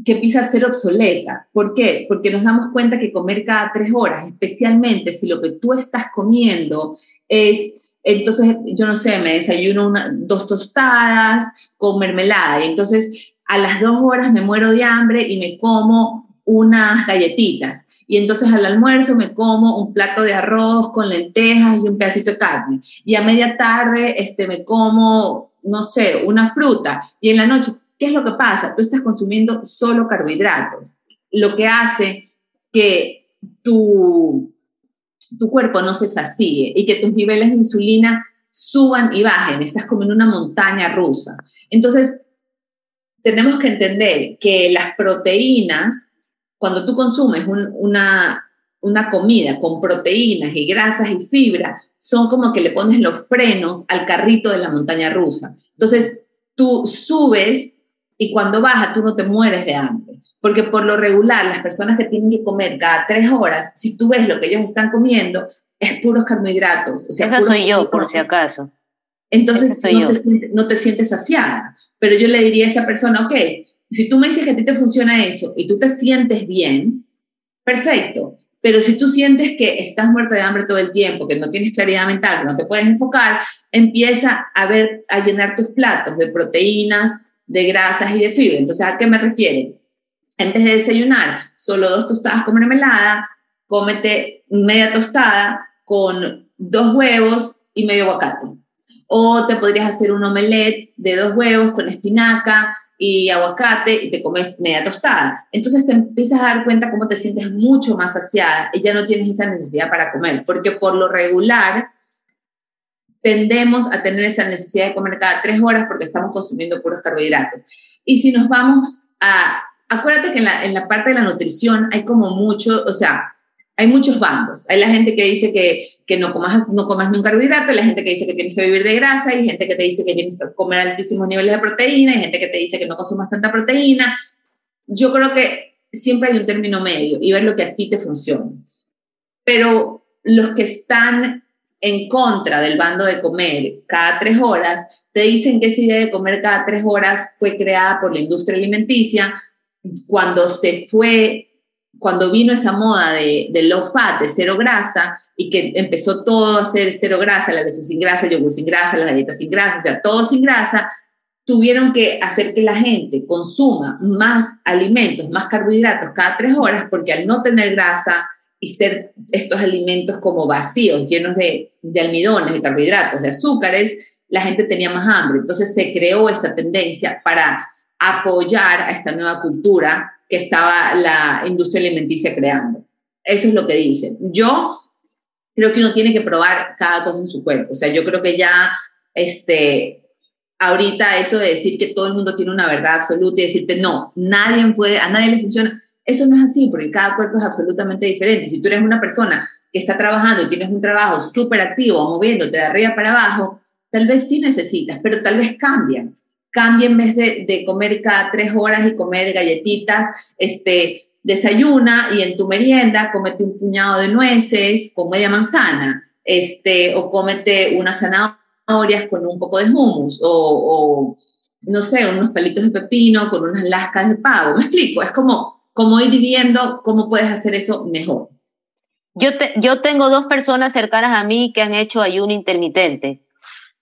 que empieza a ser obsoleta. ¿Por qué? Porque nos damos cuenta que comer cada tres horas, especialmente si lo que tú estás comiendo es, entonces, yo no sé, me desayuno una, dos tostadas con mermelada y entonces a las dos horas me muero de hambre y me como unas galletitas. Y entonces al almuerzo me como un plato de arroz con lentejas y un pedacito de carne. Y a media tarde este, me como, no sé, una fruta. Y en la noche, ¿Qué es lo que pasa? Tú estás consumiendo solo carbohidratos, lo que hace que tu, tu cuerpo no se sacie y que tus niveles de insulina suban y bajen, estás como en una montaña rusa. Entonces, tenemos que entender que las proteínas, cuando tú consumes una, una comida con proteínas y grasas y fibra, son como que le pones los frenos al carrito de la montaña rusa. Entonces, tú subes y cuando baja tú no te mueres de hambre. Porque por lo regular, las personas que tienen que comer cada tres horas, si tú ves lo que ellos están comiendo, es puros carbohidratos. O sea, Esa soy yo, por si acaso. Entonces no te, sientes, no te, sientes, saciada. Pero yo le diría a esa persona, ok, si tú me dices que a ti te funciona eso y tú te sientes bien, perfecto. Pero si tú sientes que estás muerta de hambre todo el tiempo, que no tienes claridad mental, que no te puedes enfocar, empieza a ver, a llenar tus platos de proteínas, de grasas y de fibra. Entonces, ¿a qué me refiero? En vez de desayunar solo dos tostadas con mermelada, cómete media tostada con dos huevos y medio aguacate. O te podrías hacer un omelette de dos huevos con espinaca y aguacate y te comes media tostada. Entonces te empiezas a dar cuenta cómo te sientes mucho más saciada y ya no tienes esa necesidad para comer, porque por lo regular tendemos a tener esa necesidad de comer cada tres horas porque estamos consumiendo puros carbohidratos. Y si nos vamos a, acuérdate que en la, en la parte de la nutrición hay como mucho, o sea, hay muchos bandos. Hay la gente que dice que, que no, comas, no comas ni un carbohidrato, hay la gente que dice que tienes que vivir de grasa, hay gente que te dice que tienes que comer altísimos niveles de proteína, hay gente que te dice que no consumas tanta proteína. Yo creo que siempre hay un término medio y ver lo que a ti te funciona. Pero los que están en contra del bando de comer cada tres horas, te dicen que esa idea de comer cada tres horas fue creada por la industria alimenticia. Cuando se fue cuando vino esa moda de, low fat, de cero grasa, y que empezó todo a ser cero grasa, la leche sin grasa, el yogur sin grasa, las galletas sin grasa, o sea, todo sin grasa, tuvieron que hacer que la gente consuma más alimentos, más carbohidratos cada tres horas, porque al no tener grasa y ser estos alimentos como vacíos, llenos de, almidones, de carbohidratos, de azúcares, la gente tenía más hambre. Entonces se creó esa tendencia para apoyar a esta nueva cultura que estaba la industria alimenticia creando. Eso es lo que dicen. Yo creo que uno tiene que probar cada cosa en su cuerpo. O sea, yo creo que ya, este, ahorita eso de decir que todo el mundo tiene una verdad absoluta y decirte, no, nadie puede, a nadie le funciona, eso no es así, porque cada cuerpo es absolutamente diferente. Si tú eres una persona que está trabajando y tienes un trabajo súper activo, moviéndote de arriba para abajo, tal vez sí necesitas, pero tal vez cambian cambia en vez de, comer cada tres horas y comer galletitas, este, desayuna y en tu merienda cómete un puñado de nueces con media manzana, este, o cómete unas zanahorias con un poco de hummus, o, no sé, unos palitos de pepino con unas lascas de pavo. Me explico, es como, como ir viendo cómo puedes hacer eso mejor. Yo, yo tengo dos personas cercanas a mí que han hecho ayuno intermitente,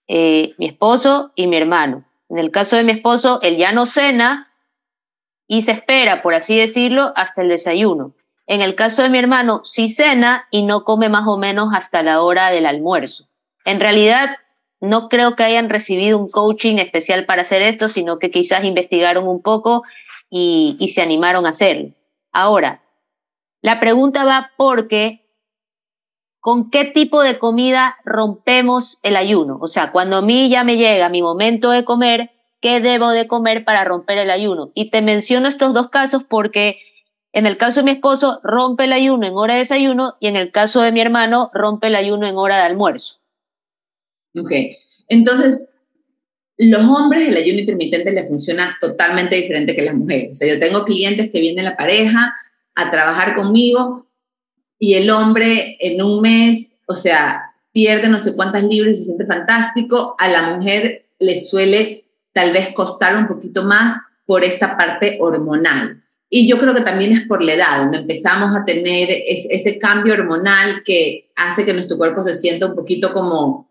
eh, mi esposo y mi hermano. En el caso de mi esposo, él ya no cena y se espera, por así decirlo, hasta el desayuno. En el caso de mi hermano, sí cena y no come más o menos hasta la hora del almuerzo. En realidad, no creo que hayan recibido un coaching especial para hacer esto, sino que quizás investigaron un poco y, se animaron a hacerlo. Ahora, la pregunta va porque con qué tipo de comida rompemos el ayuno. O sea, cuando a mí ya me llega mi momento de comer, ¿qué debo de comer para romper el ayuno? Y te menciono estos dos casos porque en el caso de mi esposo rompe el ayuno en hora de desayuno y en el caso de mi hermano rompe el ayuno en hora de almuerzo. Ok, entonces los hombres el ayuno intermitente les funciona totalmente diferente que las mujeres. O sea, yo tengo clientes que vienen la pareja a trabajar conmigo y el hombre en un mes, o sea, pierde no sé cuántas libras y se siente fantástico, a la mujer le suele tal vez costar un poquito más por esta parte hormonal. Y yo creo que también es por la edad, donde empezamos a tener ese cambio hormonal que hace que nuestro cuerpo se sienta un poquito como,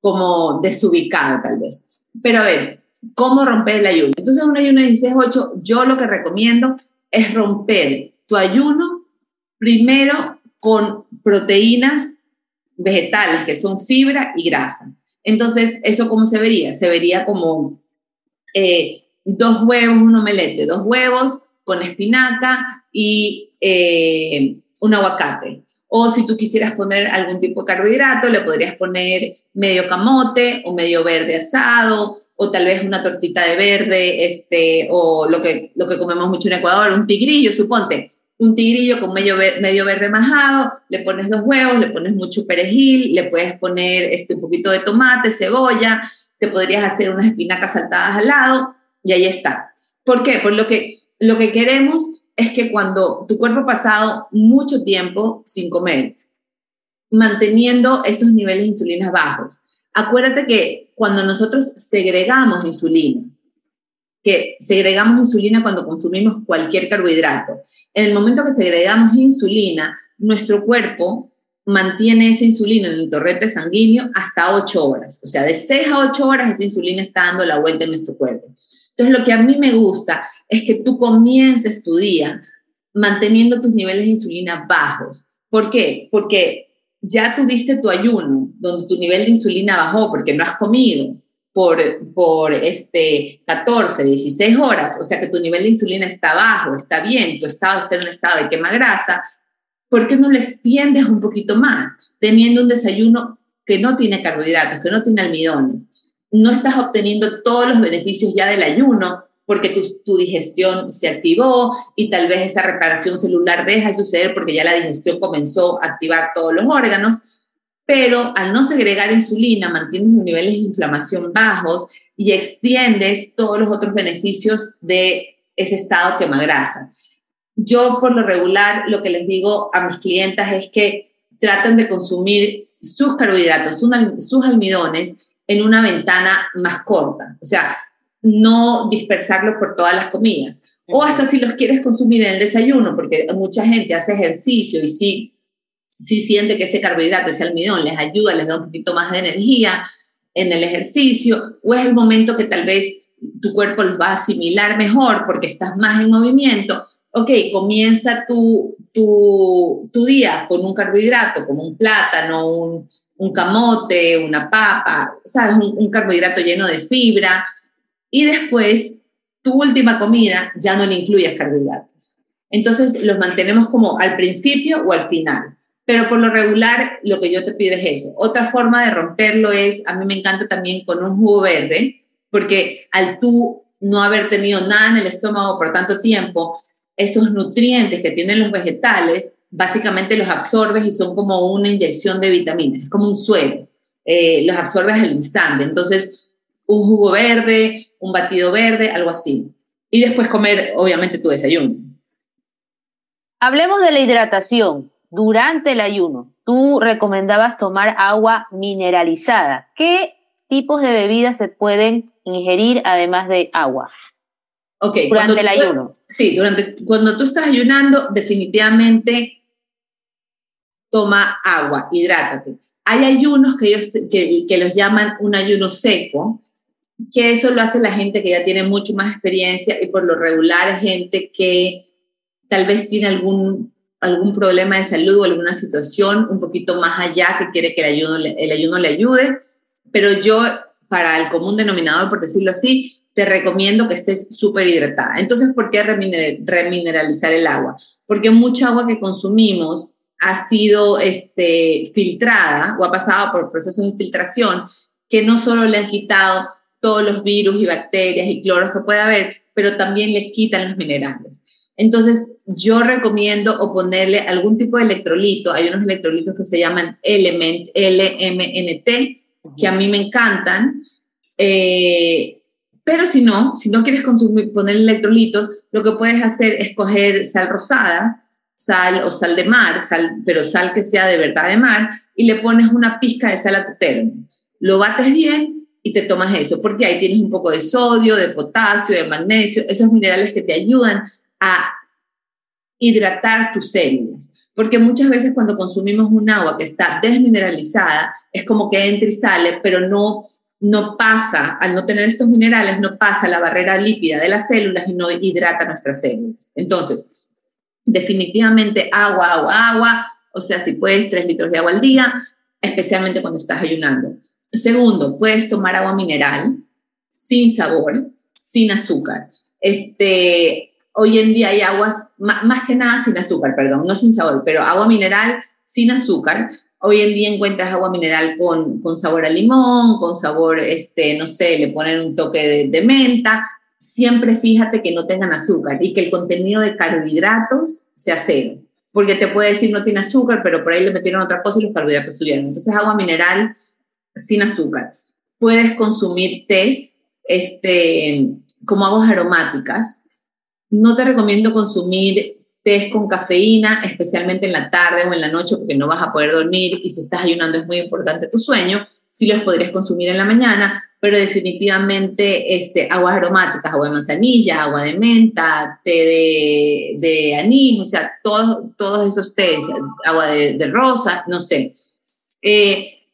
como desubicado tal vez. Pero a ver, ¿cómo romper el ayuno? Entonces un ayuno de 16-8, yo lo que recomiendo es romper tu ayuno Primero, con proteínas vegetales, que son fibra y grasa. Entonces, ¿eso cómo se vería? Se vería como eh, dos huevos, un omelette, dos huevos con espinaca y eh, un aguacate. O si tú quisieras poner algún tipo de carbohidrato, le podrías poner medio camote o medio verde asado, o tal vez una tortita de verde, este, o lo que, lo que comemos mucho en Ecuador, un tigrillo, suponte un tigrillo con medio, medio verde majado, le pones dos huevos, le pones mucho perejil, le puedes poner este, un poquito de tomate, cebolla, te podrías hacer unas espinacas saltadas al lado y ahí está. ¿Por qué? Por lo que, lo que queremos es que cuando tu cuerpo ha pasado mucho tiempo sin comer, manteniendo esos niveles de insulina bajos, acuérdate que cuando nosotros segregamos insulina, que segregamos insulina cuando consumimos cualquier carbohidrato, en el momento que segregamos insulina, nuestro cuerpo mantiene esa insulina en el torrente sanguíneo hasta 8 horas. O sea, de 6 a 8 horas esa insulina está dando la vuelta en nuestro cuerpo. Entonces, lo que a mí me gusta es que tú comiences tu día manteniendo tus niveles de insulina bajos. ¿Por qué? Porque ya tuviste tu ayuno, donde tu nivel de insulina bajó porque no has comido por, por este 14, 16 horas, o sea que tu nivel de insulina está bajo, está bien, tu estado está en un estado de quema grasa, ¿por qué no lo extiendes un poquito más? Teniendo un desayuno que no tiene carbohidratos, que no tiene almidones. No estás obteniendo todos los beneficios ya del ayuno, porque tu, digestión se activó y tal vez esa reparación celular deja de suceder porque ya la digestión comenzó a activar todos los órganos, pero al no segregar insulina mantienes los niveles de inflamación bajos y extiendes todos los otros beneficios de ese estado quema-grasa. Yo por lo regular lo que les digo a mis clientas es que traten de consumir sus carbohidratos, sus almidones en una ventana más corta. O sea, no dispersarlo por todas las comidas. O hasta si los quieres consumir en el desayuno, porque mucha gente hace ejercicio y sí, sí siente que ese carbohidrato, ese almidón les ayuda, les da un poquito más de energía en el ejercicio, o es el momento que tal vez tu cuerpo los va a asimilar mejor porque estás más en movimiento. Ok, comienza tu, tu, tu día con un carbohidrato, como un plátano, un, un camote, una papa, ¿sabes? Un, carbohidrato lleno de fibra, y después tu última comida ya no le incluyes carbohidratos. Entonces los mantenemos como al principio o al final. Pero por lo regular lo que yo te pido es eso. Otra forma de romperlo es, a mí me encanta también con un jugo verde, porque al tú no haber tenido nada en el estómago por tanto tiempo, esos nutrientes que tienen los vegetales, básicamente los absorbes y son como una inyección de vitaminas, es como un suelo, eh, los absorbes al instante. Entonces, un jugo verde, un batido verde, algo así. Y después comer, obviamente, tu desayuno. Hablemos de la hidratación durante el ayuno. Tú recomendabas tomar agua mineralizada. ¿Qué tipos de bebidas se pueden ingerir además de agua? Ok. Durante el ayuno. Sí, durante, cuando tú estás ayunando, definitivamente toma agua, hidrátate. Hay ayunos que, ellos, que, los llaman un ayuno seco, que eso lo hace la gente que ya tiene mucho más experiencia y por lo regular gente que tal vez tiene algún, algún problema de salud o alguna situación un poquito más allá que quiere que el ayuno, el ayuno le ayude. Pero yo, para el común denominador, por decirlo así, te recomiendo que estés súper hidratada. Entonces, ¿por qué remineralizar el agua? Porque mucha agua que consumimos ha sido este, filtrada o ha pasado por procesos de filtración que no solo le han quitado todos los virus y bacterias y cloros que pueda haber, pero también les quitan los minerales. Entonces, yo recomiendo o ponerle algún tipo de electrolito. Hay unos electrolitos que se llaman Element, LMNT, que a mí me encantan. Eh, pero si no, si no quieres consumir, poner electrolitos, lo que puedes hacer es coger sal rosada, sal o sal de mar, sal, pero sal que sea de verdad de mar, y le pones una pizca de sal a tu termo. Lo bates bien y te tomas eso, porque ahí tienes un poco de sodio, de potasio, de magnesio, esos minerales que te ayudan a hidratar tus células. Porque muchas veces cuando consumimos un agua que está desmineralizada, es como que entra y sale, pero no, no pasa, al no tener estos minerales, no pasa la barrera lípida de las células y no hidrata nuestras células. Entonces, definitivamente agua, agua, agua, o sea, si puedes, tres litros de agua al día, especialmente cuando estás ayunando. Segundo, puedes tomar agua mineral sin sabor, sin azúcar. Este, hoy en día hay aguas, más que nada sin azúcar, perdón, no sin sabor, pero agua mineral sin azúcar. Hoy en día encuentras agua mineral con, con sabor a limón, con sabor, este, no sé, le ponen un toque de, menta. Siempre fíjate que no tengan azúcar y que el contenido de carbohidratos sea cero. Porque te puede decir no tiene azúcar, pero por ahí le metieron otra cosa y los carbohidratos subieron. Entonces, agua mineral sin azúcar. Puedes consumir tés, este, como aguas aromáticas. No te recomiendo consumir té con cafeína, especialmente en la tarde o en la noche, porque no vas a poder dormir y si estás ayunando es muy importante tu sueño. Sí los podrías consumir en la mañana, pero definitivamente este, aguas aromáticas, agua de manzanilla, agua de menta, té de, de anís, o sea, todos, todos esos tés, agua de, de rosa, no sé. Eh,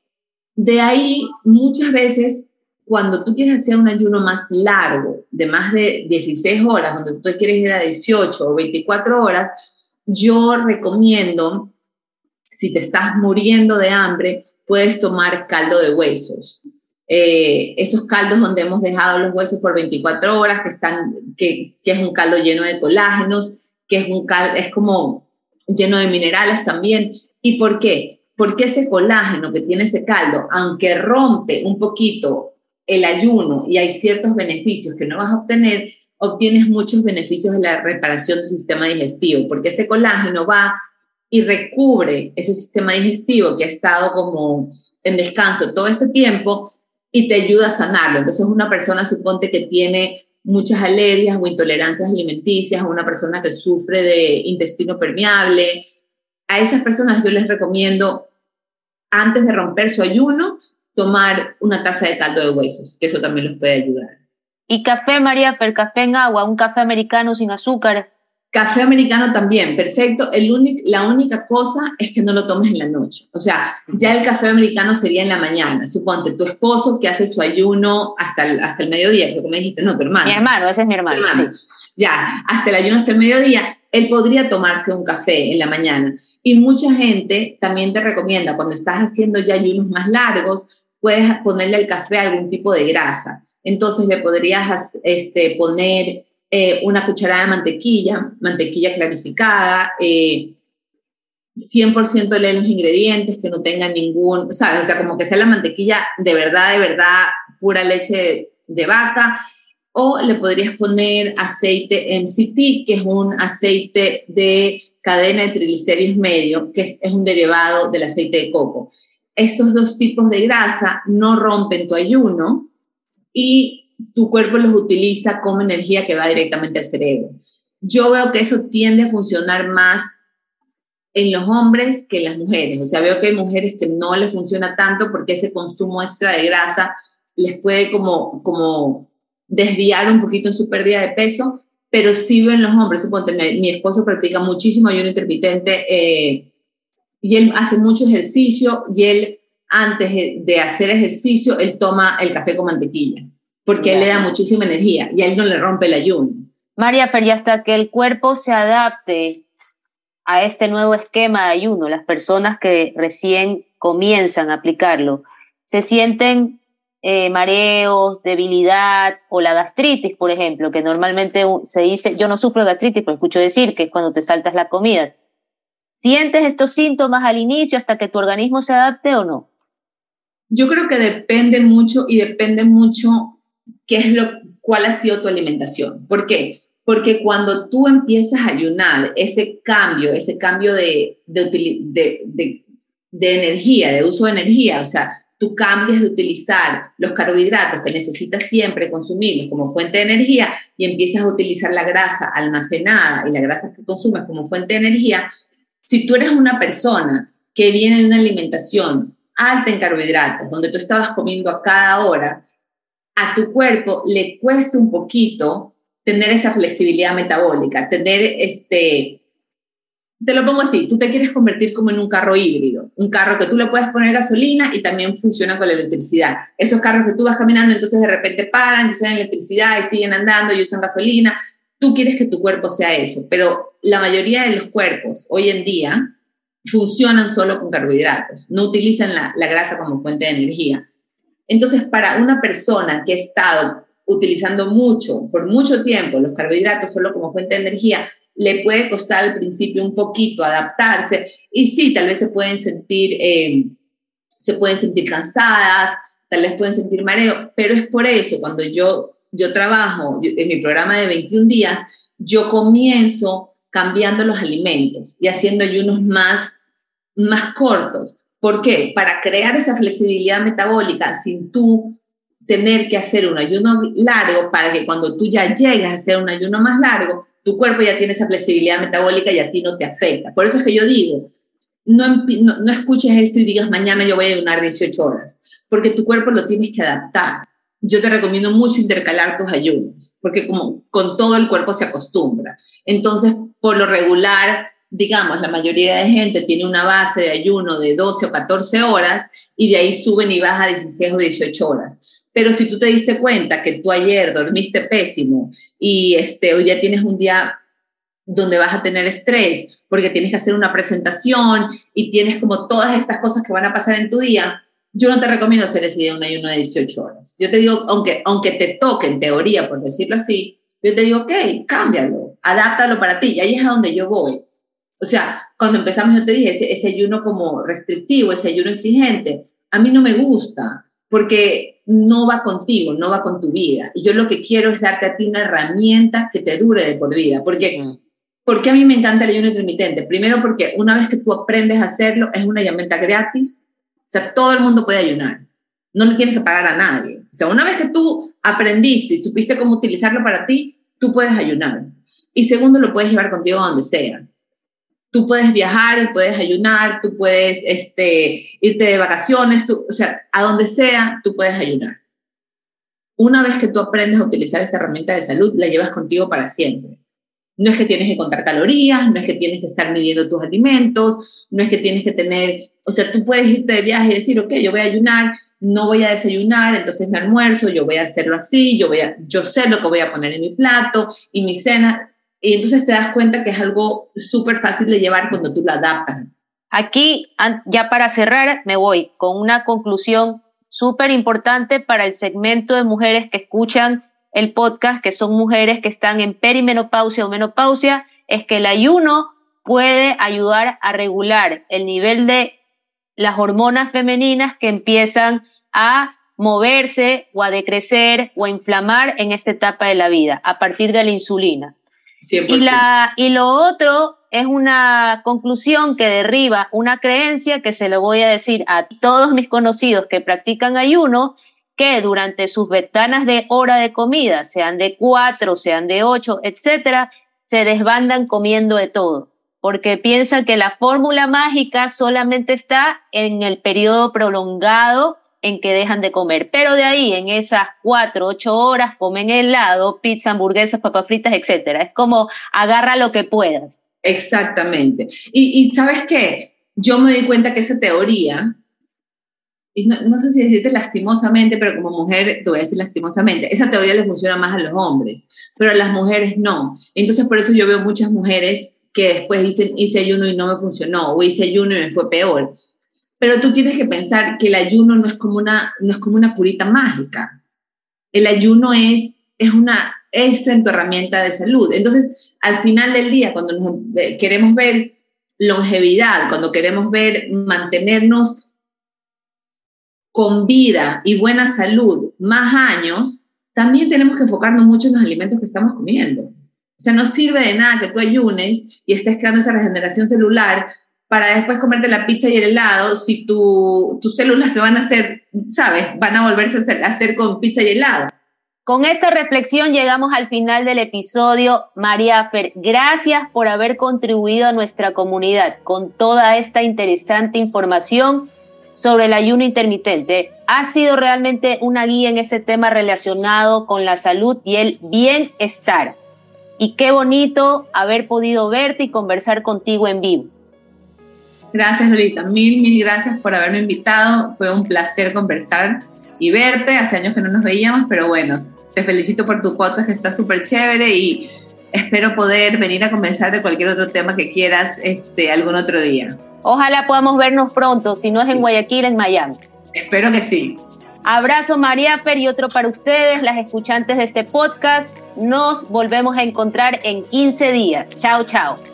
de ahí, muchas veces cuando tú quieres hacer un ayuno más largo, de más de 16 horas, donde tú quieres ir a 18 o 24 horas, yo recomiendo, si te estás muriendo de hambre, puedes tomar caldo de huesos. Eh, esos caldos donde hemos dejado los huesos por 24 horas, que, están, que, que es un caldo lleno de colágenos, que es, un caldo, es como lleno de minerales también. ¿Y por qué? Porque ese colágeno que tiene ese caldo, aunque rompe un poquito el ayuno y hay ciertos beneficios que no vas a obtener, obtienes muchos beneficios de la reparación del sistema digestivo, porque ese colágeno va y recubre ese sistema digestivo que ha estado como en descanso todo este tiempo y te ayuda a sanarlo. Entonces una persona suponte que tiene muchas alergias o intolerancias alimenticias, o una persona que sufre de intestino permeable, a esas personas yo les recomiendo antes de romper su ayuno, tomar una taza de caldo de huesos, que eso también los puede ayudar. ¿Y café, María, per café en agua, un café americano sin azúcar? Café americano también, perfecto. El la única cosa es que no lo tomes en la noche. O sea, ya el café americano sería en la mañana. Suponte, tu esposo que hace su ayuno hasta el, hasta el mediodía, porque me dijiste, no, tu hermano. Mi hermano, ese es mi hermano. Ya, hasta el ayuno hasta el mediodía, él podría tomarse un café en la mañana. Y mucha gente también te recomienda, cuando estás haciendo ya ayunos más largos, puedes ponerle al café algún tipo de grasa. Entonces le podrías este, poner eh, una cucharada de mantequilla, mantequilla clarificada, 100% eh, de los ingredientes, que no tengan ningún, ¿sabes? O sea, como que sea la mantequilla de verdad, de verdad, pura leche de, vaca. O le podrías poner aceite MCT, que es un aceite de cadena de triglicéridos medio, que es un derivado del aceite de coco estos dos tipos de grasa no rompen tu ayuno y tu cuerpo los utiliza como energía que va directamente al cerebro. Yo veo que eso tiende a funcionar más en los hombres que en las mujeres. O sea, veo que hay mujeres que no les funciona tanto porque ese consumo extra de grasa les puede como, como desviar un poquito en su pérdida de peso, pero sí veo los hombres. Suponte, mi, esposo practica muchísimo ayuno intermitente. Eh, y él hace mucho ejercicio y él antes de hacer ejercicio, él toma el café con mantequilla, porque él le da muchísima energía y a él no le rompe el ayuno. María, pero hasta que el cuerpo se adapte a este nuevo esquema de ayuno, las personas que recién comienzan a aplicarlo, se sienten eh, mareos, debilidad o la gastritis, por ejemplo, que normalmente se dice, yo no sufro gastritis, pero escucho decir que es cuando te saltas la comida. ¿Sientes estos síntomas al inicio hasta que tu organismo se adapte o no? Yo creo que depende mucho y depende mucho qué es lo, cuál ha sido tu alimentación. ¿Por qué? Porque cuando tú empiezas a ayunar, ese cambio, ese cambio de, de, de, energía, de uso de energía, o sea, tú cambias de utilizar los carbohidratos que necesitas siempre consumirlos como fuente de energía y empiezas a utilizar la grasa almacenada y la grasa que consumes como fuente de energía, si tú eres una persona que viene de una alimentación alta en carbohidratos, donde tú estabas comiendo a cada hora, a tu cuerpo le cuesta un poquito tener esa flexibilidad metabólica, tener este, te lo pongo así, tú te quieres convertir como en un carro híbrido, un carro que tú le puedes poner gasolina y también funciona con la electricidad. Esos carros que tú vas caminando, entonces de repente paran, usan electricidad y siguen andando y usan gasolina. Tú quieres que tu cuerpo sea eso, pero la mayoría de los cuerpos hoy en día funcionan solo con carbohidratos, no utilizan la, grasa como fuente de energía. Entonces, para una persona que ha estado utilizando mucho, por mucho tiempo, los carbohidratos solo como fuente de energía, le puede costar al principio un poquito adaptarse y sí, tal vez se pueden sentir, eh, se pueden sentir cansadas, tal vez pueden sentir mareo, pero es por eso cuando yo, yo trabajo en mi programa de 21 días, yo comienzo cambiando los alimentos y haciendo ayunos más, más cortos. ¿Por qué? Para crear esa flexibilidad metabólica sin tú tener que hacer un ayuno largo para que cuando tú ya llegues a hacer un ayuno más largo, tu cuerpo ya tiene esa flexibilidad metabólica y a ti no te afecta. Por eso es que yo digo, no, no, escuches esto y digas mañana yo voy a ayunar 18 horas, porque tu cuerpo lo tienes que adaptar. Yo te recomiendo mucho intercalar tus ayunos, porque como con todo el cuerpo se acostumbra. Entonces, por lo regular, digamos, la mayoría de gente tiene una base de ayuno de 12 o 14 horas y de ahí suben y baja a 16 o 18 horas. Pero si tú te diste cuenta que tú ayer dormiste pésimo y este, hoy ya tienes un día donde vas a tener estrés porque tienes que hacer una presentación y tienes como todas estas cosas que van a pasar en tu día, yo no te recomiendo hacer ese día un ayuno de 18 horas. Yo te digo, aunque, aunque te toque en teoría, por decirlo así, yo te digo, ok, cámbialo, adáptalo para ti. Y ahí es a donde yo voy. O sea, cuando empezamos yo te dije, ese, ese ayuno como restrictivo, ese ayuno exigente, a mí no me gusta porque no va contigo, no va con tu vida. Y yo lo que quiero es darte a ti una herramienta que te dure de por vida, porque mm. ¿Por qué a mí me encanta el ayuno intermitente? Primero porque una vez que tú aprendes a hacerlo, es una herramienta gratis. O sea, todo el mundo puede ayunar. No le tienes que pagar a nadie. O sea, una vez que tú aprendiste y supiste cómo utilizarlo para ti, tú puedes ayunar. Y segundo, lo puedes llevar contigo a donde sea. Tú puedes viajar puedes ayunar, tú puedes este, irte de vacaciones, o sea, a donde sea, tú puedes ayunar. Una vez que tú aprendes a utilizar esta herramienta de salud, la llevas contigo para siempre. No es que tienes que contar calorías, no es que tienes que estar midiendo tus alimentos, no es que tienes que tener, o sea, tú puedes irte de viaje y decir, ok, yo voy a ayunar, no voy a desayunar, entonces me almuerzo, yo voy a hacerlo así, yo, voy a, yo sé lo que voy a poner en mi plato y mi cena, y entonces te das cuenta que es algo súper fácil de llevar cuando tú lo adaptas. Aquí, ya para cerrar, me voy con una conclusión súper importante para el segmento de mujeres que escuchan el podcast, que son mujeres que están en perimenopausia o menopausia, es que el ayuno puede ayudar a regular el nivel de las hormonas femeninas que empiezan a moverse o a decrecer o a inflamar en esta etapa de la vida a partir de la insulina. Y, la, y lo otro es una conclusión que derriba una creencia que se lo voy a decir a todos mis conocidos que practican ayuno que durante sus ventanas de hora de comida, sean de cuatro, sean de ocho, etcétera, se desbandan comiendo de todo, porque piensan que la fórmula mágica solamente está en el periodo prolongado en que dejan de comer. Pero de ahí, en esas cuatro, ocho horas, comen helado, pizza, hamburguesas, papas fritas, etcétera. Es como agarra lo que puedas. Exactamente. Y, y sabes qué, yo me di cuenta que esa teoría y no, sé si decirte lastimosamente, pero como mujer te voy a decir lastimosamente, esa teoría le funciona más a los hombres, pero a las mujeres no. Entonces por eso yo veo muchas mujeres que después dicen hice ayuno y no me funcionó, o hice ayuno y me fue peor. Pero tú tienes que pensar que el ayuno no es como una, no es como una curita mágica. El ayuno es, es una extra en tu herramienta de salud. Entonces, al final del día, cuando eh, queremos ver longevidad, cuando queremos ver mantenernos con vida y buena salud más años, también tenemos que enfocarnos mucho en los alimentos que estamos comiendo. O sea, no sirve de nada que tú ayunes y estés creando esa regeneración celular para después comerte la pizza y el helado si tu, tus células se van a hacer, ¿sabes? Van a volverse a hacer, con pizza y helado. Con esta reflexión llegamos al final del episodio. María Fer, gracias por haber contribuido a nuestra comunidad con toda esta interesante información sobre el ayuno intermitente. Ha sido realmente una guía en este tema relacionado con la salud y el bienestar. Y qué bonito haber podido verte y conversar contigo en vivo. Gracias, Lolita. Mil, mil gracias por haberme invitado. Fue un placer conversar y verte. Hace años que no nos veíamos, pero bueno, te felicito por tu podcast, está súper chévere y espero poder venir a conversar de cualquier otro tema que quieras este, algún otro día. Ojalá podamos vernos pronto, si no es en Guayaquil, en Miami. Espero que sí. Abrazo María Fer y otro para ustedes, las escuchantes de este podcast. Nos volvemos a encontrar en 15 días. Chao, chao.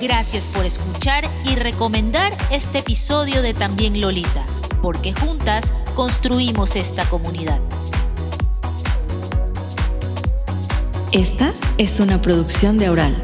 Gracias por escuchar y recomendar este episodio de También Lolita, porque juntas construimos esta comunidad. Esta es una producción de Aural.